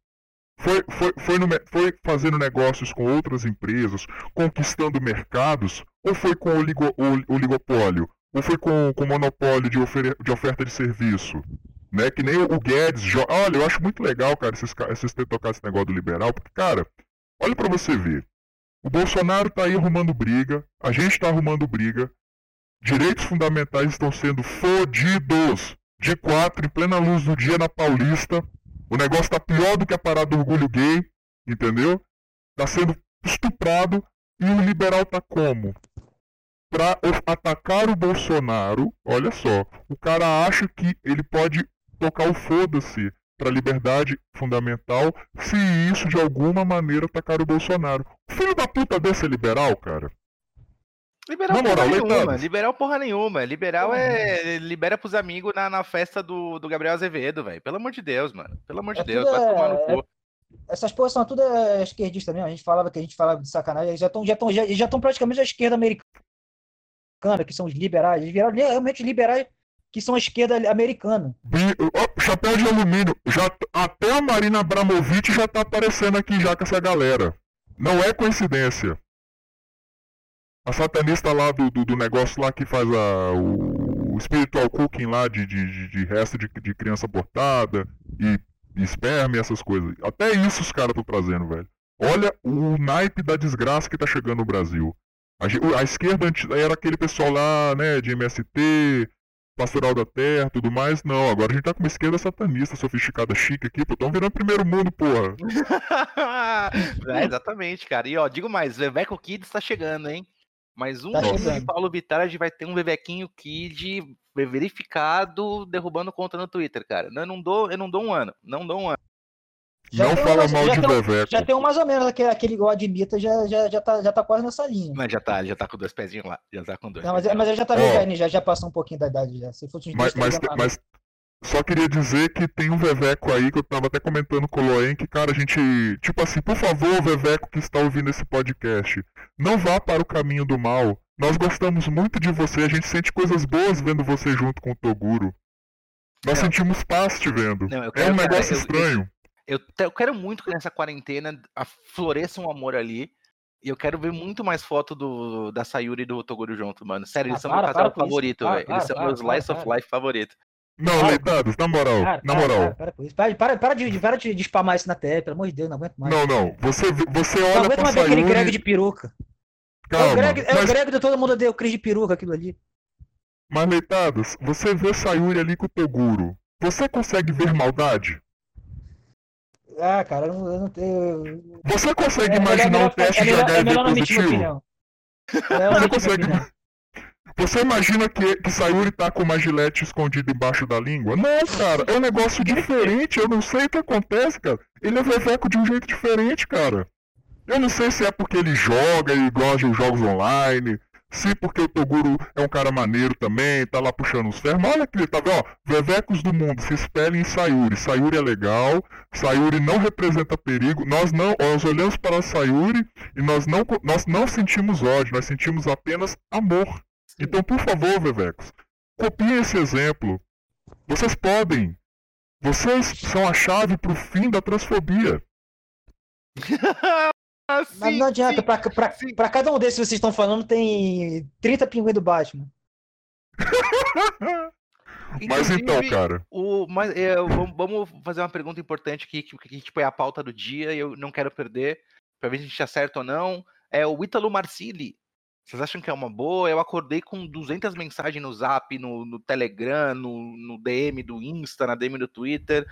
Foi, foi, foi, no, foi fazendo negócios com outras empresas, conquistando mercados, ou foi com oligo, oligopólio? Ou foi com o monopólio de, ofer, de oferta de serviço? Né? Que nem o Guedes. Olha, eu acho muito legal, cara, vocês, vocês terem tocado esse negócio do liberal, porque, cara, olha para você ver. O Bolsonaro tá aí arrumando briga, a gente tá arrumando briga, direitos fundamentais estão sendo fodidos de quatro em plena luz do dia na Paulista. O negócio tá pior do que a parada do orgulho gay, entendeu? Tá sendo estuprado e o liberal tá como? Pra atacar o Bolsonaro, olha só, o cara acha que ele pode tocar o foda-se para liberdade fundamental se isso de alguma maneira atacar o Bolsonaro. O filho da puta desse é liberal, cara. Liberal moral, porra nenhuma, liberal porra nenhuma. Liberal é. Libera pros amigos na, na festa do, do Gabriel Azevedo, velho. Pelo amor de Deus, mano. Pelo amor de é Deus, vai tomar no é, cu. Essas porras são tudo é, esquerdista mesmo. A gente falava que a gente falava de sacanagem. Já estão já tão, já, já praticamente a esquerda americana, que são os liberais. Eles viraram realmente os liberais que são a esquerda americana. Oh, chapéu de alumínio. Já, até a Marina Abramovic já tá aparecendo aqui já com essa galera. Não é coincidência. A satanista lá do, do, do negócio lá que faz a, o, o spiritual cooking lá de, de, de resto de, de criança abortada e, esperma e essas coisas. Até isso os caras estão trazendo, velho. Olha o naipe da desgraça que tá chegando no Brasil. A, a esquerda era aquele pessoal lá, né, de MST, Pastoral da Terra, tudo mais. Não, agora a gente tá com uma esquerda satanista, sofisticada, chique aqui, pô, tão virando primeiro mundo, porra. é, exatamente, cara. E ó, digo mais, Veveco Kids tá chegando, hein? Mas um tá Paulo Vittar, a gente vai ter um Vevequinho Kid verificado derrubando conta no Twitter, cara. Eu não dou, eu não dou um ano. Não dou um ano. Já não fala um, mal de tem, Veveco. Já tem um mais ou menos aquele, aquele igual admita, já, já, já, tá, já tá quase nessa linha. Mas já tá, já tá com dois pezinhos lá. Já tá com dois. Não, mas, mas ele já tá oh. já, já passou um pouquinho da idade já. Se fosse uns mas, mas, mas, só queria dizer que tem um Veveco aí que eu tava até comentando com o Loen que, cara, a gente. Tipo assim, por favor, Veveco que está ouvindo esse podcast, não vá para o caminho do mal. Nós gostamos muito de você, a gente sente coisas boas vendo você junto com o Toguro. Nós não. sentimos paz te vendo. Não, quero, é um negócio cara, estranho. Eu, eu, eu, quero muito que nessa quarentena floresça um amor ali. E eu quero ver muito mais foto do, da Sayuri e do Toguro junto, mano. Sério, eles ah, são para, meu casal favorito, velho. Eles são meus Slice of Life favorito. Não, leitados, na moral, Cara, na moral. Para, para, com isso. Para, para, para de, para de, de spamar isso na tela, pelo amor de Deus, não aguento mais. Não, não, você, você Não olha aguento pra mais ver aquele Greg Sayuri... de peruca. é Calma, o Greg, é mas, o Greg de todo mundo odeia o Cris de peruca, aquilo ali. mas leitados, você vê Sayuri ali com o Toguro. Você consegue ver maldade? Ah, cara, eu não, eu não tenho. Você consegue É- é imaginar melhor- um teste é de melhor, é HIV não mentir minha positivo? opinião. É melhor não Você mentir minha consegue. opinião. Você imagina que, que Sayuri tá com uma gilete escondida embaixo da língua? Não, cara, é um negócio diferente. Eu não sei o que acontece, cara. Ele é veveco de um jeito diferente, cara. Eu não sei se é porque ele joga e gosta de jogos online. Se porque o Toguro é um cara maneiro também, tá lá puxando os ferros. Mas olha aqui, tá vendo? Ó, Vevecos do mundo se espelhem em Sayuri. Sayuri é legal, Sayuri não representa perigo. Nós não, nós olhamos para Sayuri e nós não, nós não sentimos ódio, nós sentimos apenas amor. Então, por favor, Vevecos, copiem esse exemplo. Vocês podem. Vocês são a chave para o fim da transfobia. Ah, Mas sim, não adianta, sim. sim. pra cada um desses que vocês estão falando, tem 30 pinguins do Batman. Mas então, cara, O, mas, é, vamos, vamos fazer uma pergunta importante aqui, que, que tipo, é a pauta do dia e eu não quero perder, pra ver se a gente acerta ou não. É o Ítalo Marcilli. Vocês acham que é uma boa? Eu acordei com 200 mensagens no Zap, no, no Telegram, no, no DM do Insta, na DM do Twitter.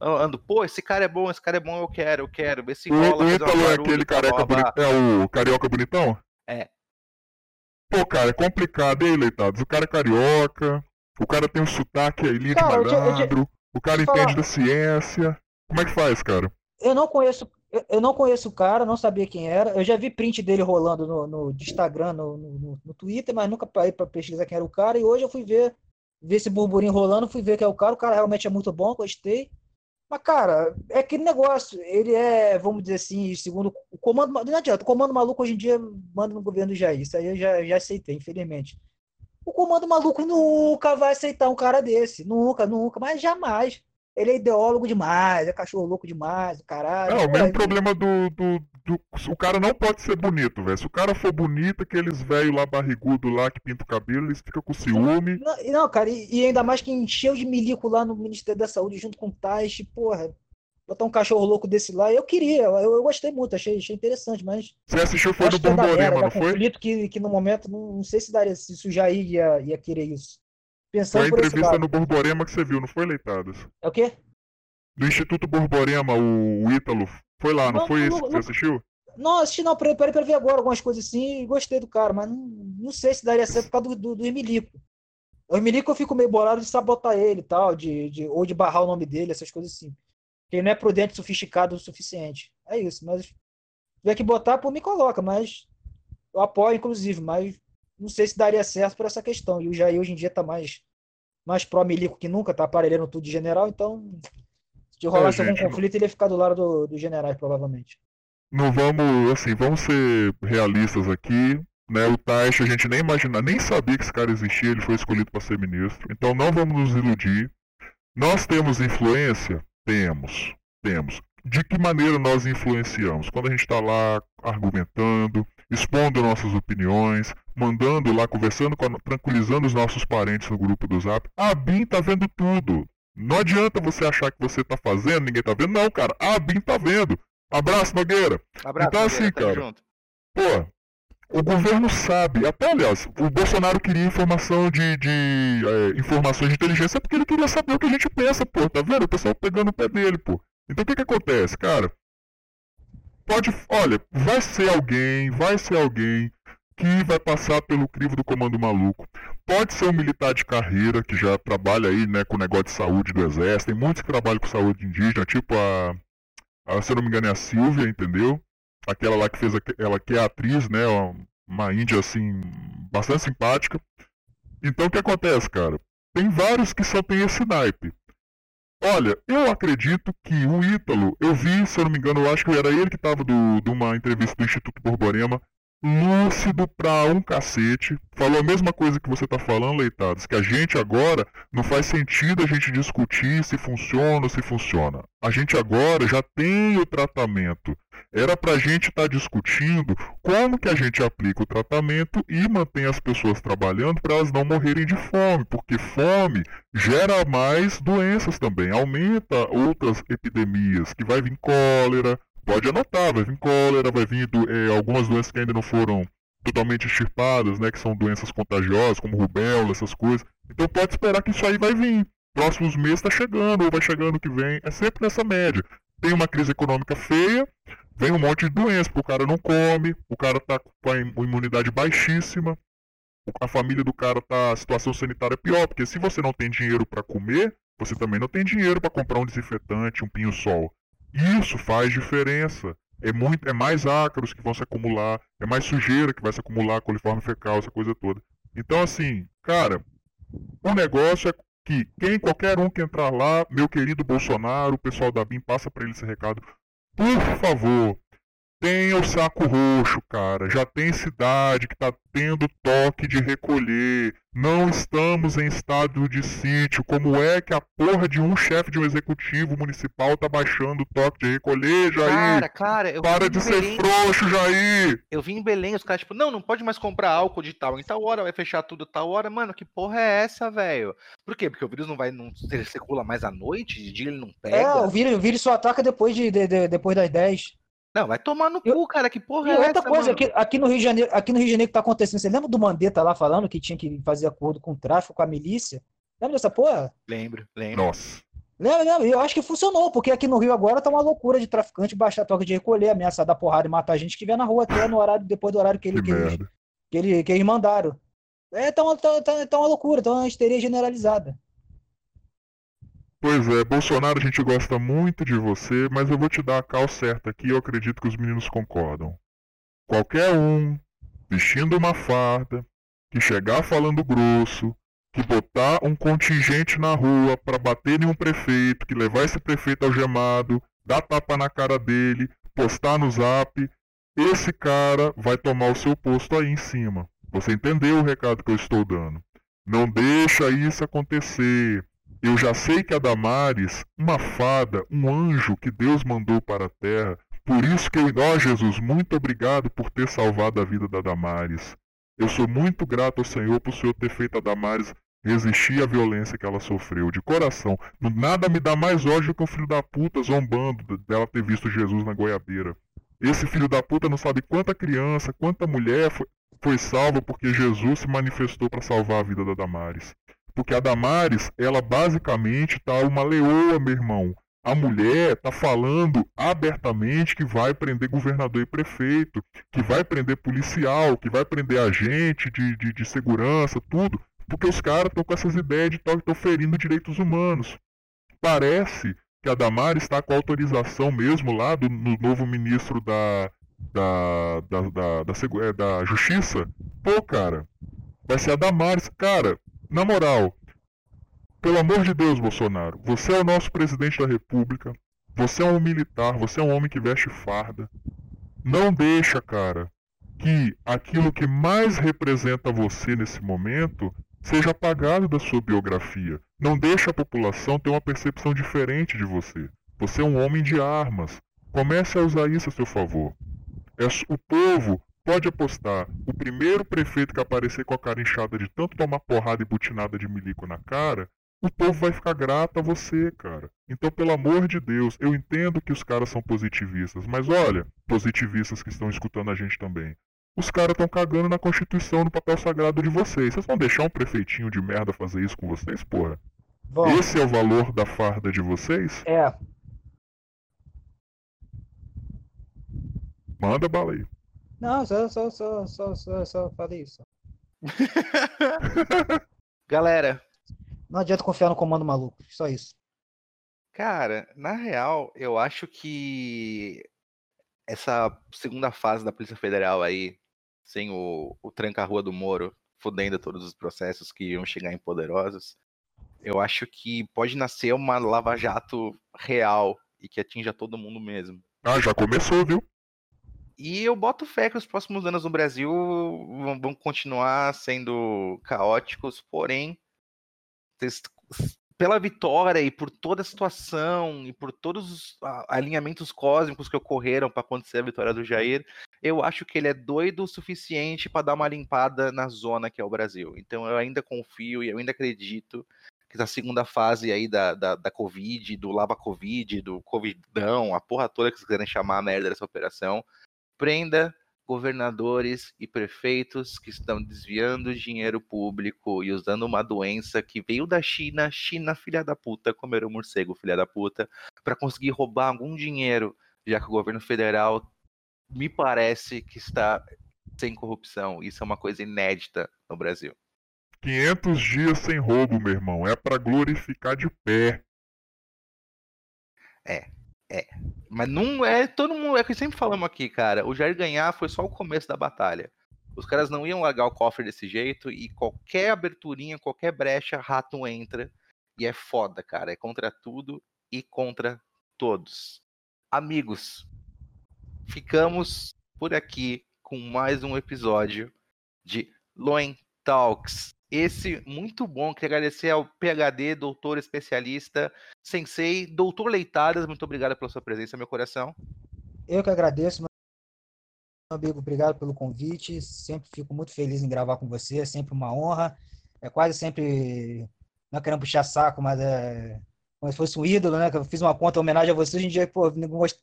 Eu Ando, pô, esse cara é bom, esse cara é bom, eu quero, eu quero. Vê se o, rola. o fazer Ítalo é aquele careca bonitão. É o carioca bonitão? É. Pô, cara, é complicado, hein, Leitados? O cara é carioca, o cara tem um sotaque ali de Cara, eu te- eu te- malandro, o cara falar- entende da ciência. Como é que faz, cara? Eu não conheço, eu, não conheço o cara, não sabia quem era. Eu já vi print dele rolando no, no Instagram, no, no, no- Twitter, mas nunca parei pra pesquisar quem era o cara. E hoje eu fui ver, ver esse burburinho rolando, fui ver quem é o cara. O cara realmente é muito bom, gostei. Mas, cara, é aquele negócio. Ele é, vamos dizer assim, segundo o comando. ma- Não adianta, o comando maluco hoje em dia manda no governo Jair. Isso aí eu já, já aceitei, infelizmente. O comando maluco nunca vai aceitar um cara desse. Nunca, nunca, mas jamais. Ele é ideólogo demais, é cachorro louco demais, caralho. É, o mesmo problema do, do, do- O cara não pode ser bonito, velho. Se o cara for bonito, aqueles velhos lá barrigudo lá que pinta o cabelo, eles ficam com ciúme. Não, e não, cara, e, e ainda mais que encheu de milico lá no Ministério da Saúde junto com o Tais, porra, botar um cachorro louco desse lá, eu queria, eu, eu gostei muito, achei, achei interessante, mas Você assistiu foi do Borborema, não foi? conflito que, que no momento, não, não sei se daria, se isso já ia, ia querer isso. Foi Pensando a por esse entrevista no Borborema que você viu, não foi, Leitadas? É o quê? Do Instituto Borborema, o, o Ítalo. Foi lá, não, Não, foi esse que você assistiu? Não, assisti não, parei, pra ver agora algumas coisas assim e gostei do cara, mas não, não sei se daria certo por causa do, do, do Emilico. O Emilico eu fico meio bolado de sabotar ele e tal, de, de, ou de barrar o nome dele, essas coisas assim. Porque ele não é prudente, sofisticado o suficiente. É isso, mas se tiver que botar, por mim coloca, mas eu apoio, inclusive, mas não sei se daria certo por essa questão. E o Jair hoje em dia tá mais, mais pró-milico que nunca, tá aparelhando tudo de general, então se rolasse algum É, gente, conflito, ele ia ficar do lado do, dos generais, provavelmente. Não vamos, assim, vamos ser realistas aqui. Né, o Taish, a gente nem imagina, nem sabia que esse cara existia, ele foi escolhido para ser ministro. Então não vamos nos iludir. Nós temos influência? Temos, temos. De que maneira nós influenciamos? Quando a gente está lá argumentando, expondo nossas opiniões, mandando lá, conversando, com a- tranquilizando os nossos parentes no grupo do Zap. A BIM tá vendo tudo. Não adianta você achar que você tá fazendo, ninguém tá vendo. Não, cara, a BIM tá vendo. Abraço, Nogueira. Abraço, Então, assim, cara, junto. Pô, o governo sabe, até aliás, o Bolsonaro queria informação de, de é, informações de inteligência porque ele queria saber o que a gente pensa, pô, tá vendo? O pessoal pegando o pé dele, pô. Então o que que acontece, cara? Pode, olha, vai ser alguém, vai ser alguém que vai passar pelo crivo do comando maluco. Pode ser um militar de carreira que já trabalha aí, né, com negócio de saúde do exército. Tem muitos que trabalham com saúde indígena, tipo a, a se eu não me engano é a Silvia, entendeu? aquela lá que fez aque- ela que é atriz, né? Uma índia assim bastante simpática. Então o que acontece, cara? Tem vários que só tem esse naipe. Olha, eu acredito que o Ítalo, eu vi, se eu não me engano, eu acho que era ele que estava de uma entrevista do Instituto Borborema. Lúcido pra um cacete. Falou a mesma coisa que você tá falando, Leitados, que a gente agora não faz sentido a gente discutir se funciona ou se funciona. A gente agora já tem o tratamento. Era pra gente estar tá discutindo como que a gente aplica o tratamento e mantém as pessoas trabalhando para elas não morrerem de fome, porque fome gera mais doenças também, aumenta outras epidemias, que vai vir cólera, pode anotar, vai vir cólera, vai vir do, é, algumas doenças que ainda não foram totalmente extirpadas, né, que são doenças contagiosas, como rubéola, essas coisas. Então pode esperar que isso aí vai vir. Próximos meses está chegando, ou vai chegando que vem. É sempre nessa média. Tem uma crise econômica feia, vem um monte de doença, porque o cara não come, o cara tá com a imunidade baixíssima, a família do cara tá a situação sanitária pior, porque se você não tem dinheiro para comer, você também não tem dinheiro para comprar um desinfetante, um pinho-sol. Isso faz diferença. É, muito, é mais ácaros que vão se acumular, é mais sujeira que vai se acumular, coliforme fecal, essa coisa toda. Então, assim, cara, o negócio é que quem, qualquer um que entrar lá, meu querido Bolsonaro, o pessoal da BIM, passa para ele esse recado. Por favor, Tenha o saco roxo, cara. Já tem cidade que tá tendo toque de recolher. Não estamos em estado de sítio. Como é que a porra de um chefe de um executivo municipal tá baixando o toque de recolher, Jair? Cara, cara, eu Para de ser Belém, frouxo, Jair! Eu vim em Belém, os caras, tipo, não, não pode mais comprar álcool de tal. Em tal hora vai fechar tudo tal hora. Mano, que porra é essa, velho? Por quê? Porque o vírus não vai, não circula mais à noite? De dia ele não pega? É, o vírus, o vírus só ataca depois, de, de, de depois das 10. Não, vai tomar no eu... cu, cara. Que porra e é outra essa, coisa, aqui, aqui, no Rio de Janeiro, aqui no Rio de Janeiro que tá acontecendo, você lembra do Mandetta lá falando que tinha que fazer acordo com o tráfico, com a milícia? Lembra dessa porra? Lembro, lembro. Nossa. Lembra, lembra? Eu acho que funcionou, porque aqui no Rio agora tá uma loucura de traficante baixar a toca de recolher, ameaçar dar porrada e matar a gente que vier na rua até no horário, depois do horário que, ele, que, eles, que, ele, que eles mandaram. É, tá uma, tá, tá, tá uma loucura, tá uma histeria generalizada. Pois é, Bolsonaro, a gente gosta muito de você, mas eu vou te dar a cal certa aqui, eu acredito que os meninos concordam. Qualquer um, vestindo uma farda, que chegar falando grosso, que botar um contingente na rua para bater em um prefeito, que levar esse prefeito algemado, dar tapa na cara dele, postar no zap, esse cara vai tomar o seu posto aí em cima. Você entendeu o recado que eu estou dando? Não deixa isso acontecer. Eu já sei que a Damares, uma fada, um anjo que Deus mandou para a terra, por isso que eu, ó Jesus, muito obrigado por ter salvado a vida da Damares. Eu sou muito grato ao Senhor por o Senhor ter feito a Damares resistir à violência que ela sofreu, de coração. Nada me dá mais ódio que um filho da puta zombando dela ter visto Jesus na goiabeira. Esse filho da puta não sabe quanta criança, quanta mulher foi, foi salva porque Jesus se manifestou para salvar a vida da Damares. Porque a Damares, ela basicamente tá uma leoa, meu irmão. A mulher tá falando abertamente que vai prender governador e prefeito, que vai prender policial, que vai prender agente de, de, de segurança, tudo. Porque os caras estão com essas ideias de que estão ferindo direitos humanos. Parece que a Damares está com autorização mesmo lá do no novo ministro da, da, da, da, da, é, da Justiça. Pô, cara, vai ser a Damares. Cara, na moral, pelo amor de Deus, Bolsonaro, você é o nosso presidente da República, você é um militar, você é um homem que veste farda. Não deixa, cara, que aquilo que mais representa você nesse momento seja apagado da sua biografia. Não deixa a população ter uma percepção diferente de você. Você é um homem de armas. Comece a usar isso a seu favor. É, o povo Pode apostar, o primeiro prefeito que aparecer com a cara inchada de tanto tomar porrada e butinada de milico na cara, o povo vai ficar grato a você, cara. Então, pelo amor de Deus, eu entendo que os caras são positivistas, mas olha, positivistas que estão escutando a gente também. Os caras estão cagando na Constituição, no papel sagrado de vocês. Vocês vão deixar um prefeitinho de merda fazer isso com vocês, porra? Bom, Esse é o valor da farda de vocês? É. Manda bala aí. Não, só, só, só, só, só, só falei isso. Galera. Não adianta confiar no comando maluco, só isso. Cara, na real, eu acho que essa segunda fase da Polícia Federal aí, sem o, o tranca-rua do Moro, fudendo todos os processos que iam chegar em poderosos, eu acho que pode nascer uma lava-jato real e que atinja todo mundo mesmo. Ah, já começou, viu? E eu boto fé que os próximos anos no Brasil vão continuar sendo caóticos, porém, pela vitória e por toda a situação e por todos os alinhamentos cósmicos que ocorreram para acontecer a vitória do Jair, eu acho que ele é doido o suficiente para dar uma limpada na zona que é o Brasil. Então eu ainda confio e eu ainda acredito que a segunda fase aí da, da, da Covid, do Lava Covid, do Covidão, a porra toda que vocês querem chamar a merda dessa operação, prenda governadores e prefeitos que estão desviando dinheiro público e usando uma doença que veio da China, China filha da puta, comer o morcego filha da puta, para conseguir roubar algum dinheiro, já que o governo federal me parece que está sem corrupção. Isso é uma coisa inédita no Brasil. 500 dias sem roubo, meu irmão. É para glorificar de pé. É, é. Mas não é todo mundo. É que sempre falamos aqui, cara. O Jair ganhar foi só o começo da batalha. Os caras não iam largar o cofre desse jeito e qualquer aberturinha, qualquer brecha, rato entra. E é foda, cara. É contra tudo e contra todos. Amigos, ficamos por aqui com mais um episódio de Loen Talks esse muito bom. Queria agradecer ao PhD, doutor especialista, sensei, doutor Leitadas. Muito obrigado pela sua presença, meu coração. Eu que agradeço, meu amigo. Obrigado pelo convite. Sempre fico muito feliz em gravar com você. É sempre uma honra. É quase sempre. Não querendo puxar saco, mas é como se fosse um ídolo, né? Que eu fiz uma conta em homenagem a você. Hoje em dia, pô,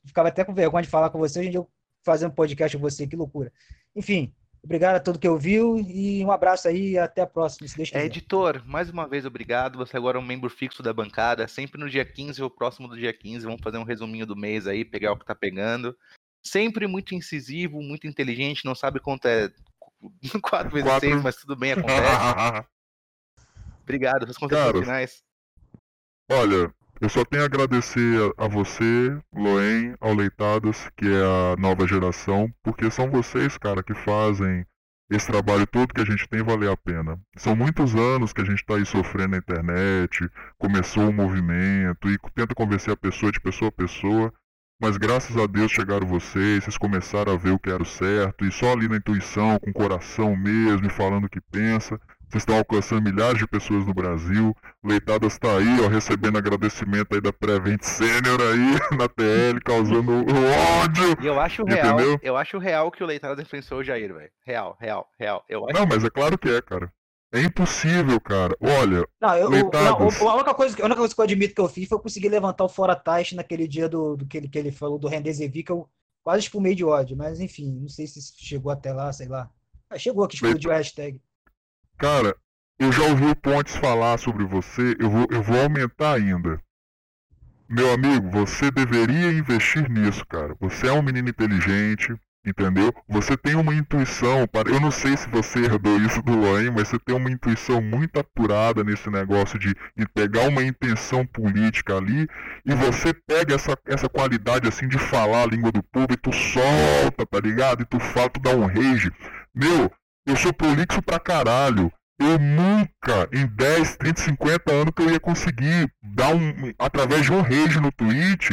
ficava até com vergonha de falar com você. Hoje em dia, eu fazendo podcast com você, que loucura. Enfim, Obrigado a todo que ouviu e um abraço aí e até a próxima, se é, editor, mais uma vez obrigado. Você agora é um membro fixo da bancada. Sempre no dia 15 ou próximo do dia 15. Vamos fazer um resuminho do mês aí, pegar o que tá pegando. Sempre muito incisivo, muito inteligente. Não sabe quanto é 4 vezes 6, mas tudo bem, acontece. obrigado. Suas considerações finais. Olha, eu só tenho a agradecer a você, Loen, ao Leitadas, que é a nova geração, porque são vocês, cara, que fazem esse trabalho todo que a gente tem valer a pena. São muitos anos que a gente está aí sofrendo na internet, começou o movimento e tenta convencer a pessoa de pessoa a pessoa, mas graças a Deus chegaram vocês, vocês começaram a ver o que era o certo, e só ali na intuição, com o coração mesmo, e falando o que pensa, vocês estão alcançando milhares de pessoas no Brasil. O Leitadas está aí, ó, recebendo agradecimento aí da Prevent Senior aí na TL, causando ódio. E eu acho real, entendeu? eu acho real que o Leitadas influenciou o Jair, velho. Real, real, real. Eu acho Não, mas é claro que é, cara. É impossível, cara. Olha. Não, eu, Leitadas... não, a, única coisa, a única coisa que eu admito que eu fiz foi conseguir levantar o fora taxa naquele dia do, do que, ele, que ele falou do Rendezevi, que eu quase espumei de ódio. Mas enfim, não sei se chegou até lá, sei lá. Ah, chegou que explodiu a hashtag. Cara, eu já ouvi o Pontes falar sobre você, eu vou, eu vou aumentar ainda. Meu amigo, você deveria investir nisso, cara. Você é um menino inteligente, entendeu? Você tem uma intuição, para... eu não sei se você herdou isso do Loen, mas você tem uma intuição muito apurada nesse negócio de, de pegar uma intenção política ali e você pega essa, essa qualidade assim de falar a língua do povo e tu solta, tá ligado? E tu fala, tu dá um rage. Meu, eu sou prolixo pra caralho. Eu nunca, em 10, 30, 50 anos, que eu ia conseguir dar um. através de um rage no Twitch,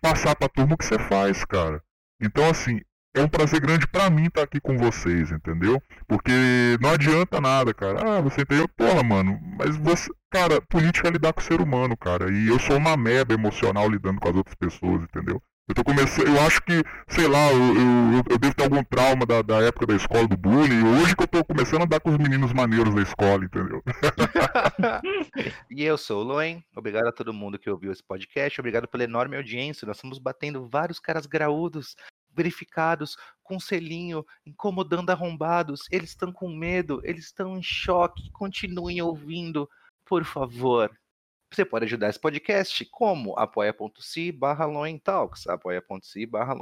passar pra turma o que você faz, cara. Então, assim, é um prazer grande para mim estar tá aqui com vocês, entendeu? Porque não adianta nada, cara. Ah, você entendeu? Porra, mano, mas você. Cara, política é lidar com o ser humano, cara. E eu sou uma meba emocional lidando com as outras pessoas, entendeu? Eu tô começando, eu acho que, sei lá, eu, eu, eu devo ter algum trauma da, da, época da escola do bullying. Hoje que eu tô começando a andar com os meninos maneiros da escola, entendeu? e eu sou o Loen. Obrigado a todo mundo que ouviu esse podcast. Obrigado pela enorme audiência. Nós estamos batendo vários caras graúdos, verificados, com selinho, incomodando arrombados. Eles estão com medo, eles estão em choque. Continuem ouvindo, por favor. Você pode ajudar esse podcast como apoia.se barra Talks, apoia.se barra.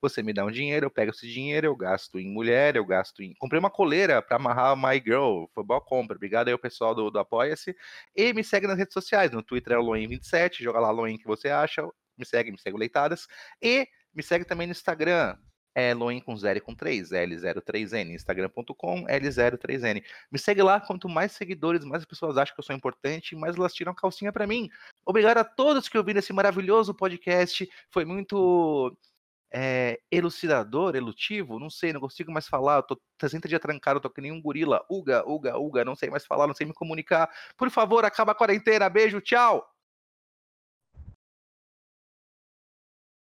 Você me dá um dinheiro, eu pego esse dinheiro, eu gasto em mulher, eu gasto em... Comprei uma coleira para amarrar My Girl, foi boa compra. Obrigado aí ao pessoal do, do Apoia-se. E me segue nas redes sociais, no Twitter é o Loen27, joga lá Loen que você acha, me segue, me segue Leitadas. E me segue também no Instagram, é com 0 e com 3, L03N, instagram.com, L03N. Me segue lá, quanto mais seguidores, mais as pessoas acham que eu sou importante, mais elas tiram calcinha para mim. Obrigado a todos que ouviram esse maravilhoso podcast, foi muito é, elucidador, elutivo, não sei, não consigo mais falar, eu tô 60 dias trancado, tô que nem um gorila, uga, uga, uga, não sei mais falar, não sei me comunicar. Por favor, acaba a quarentena, beijo, tchau!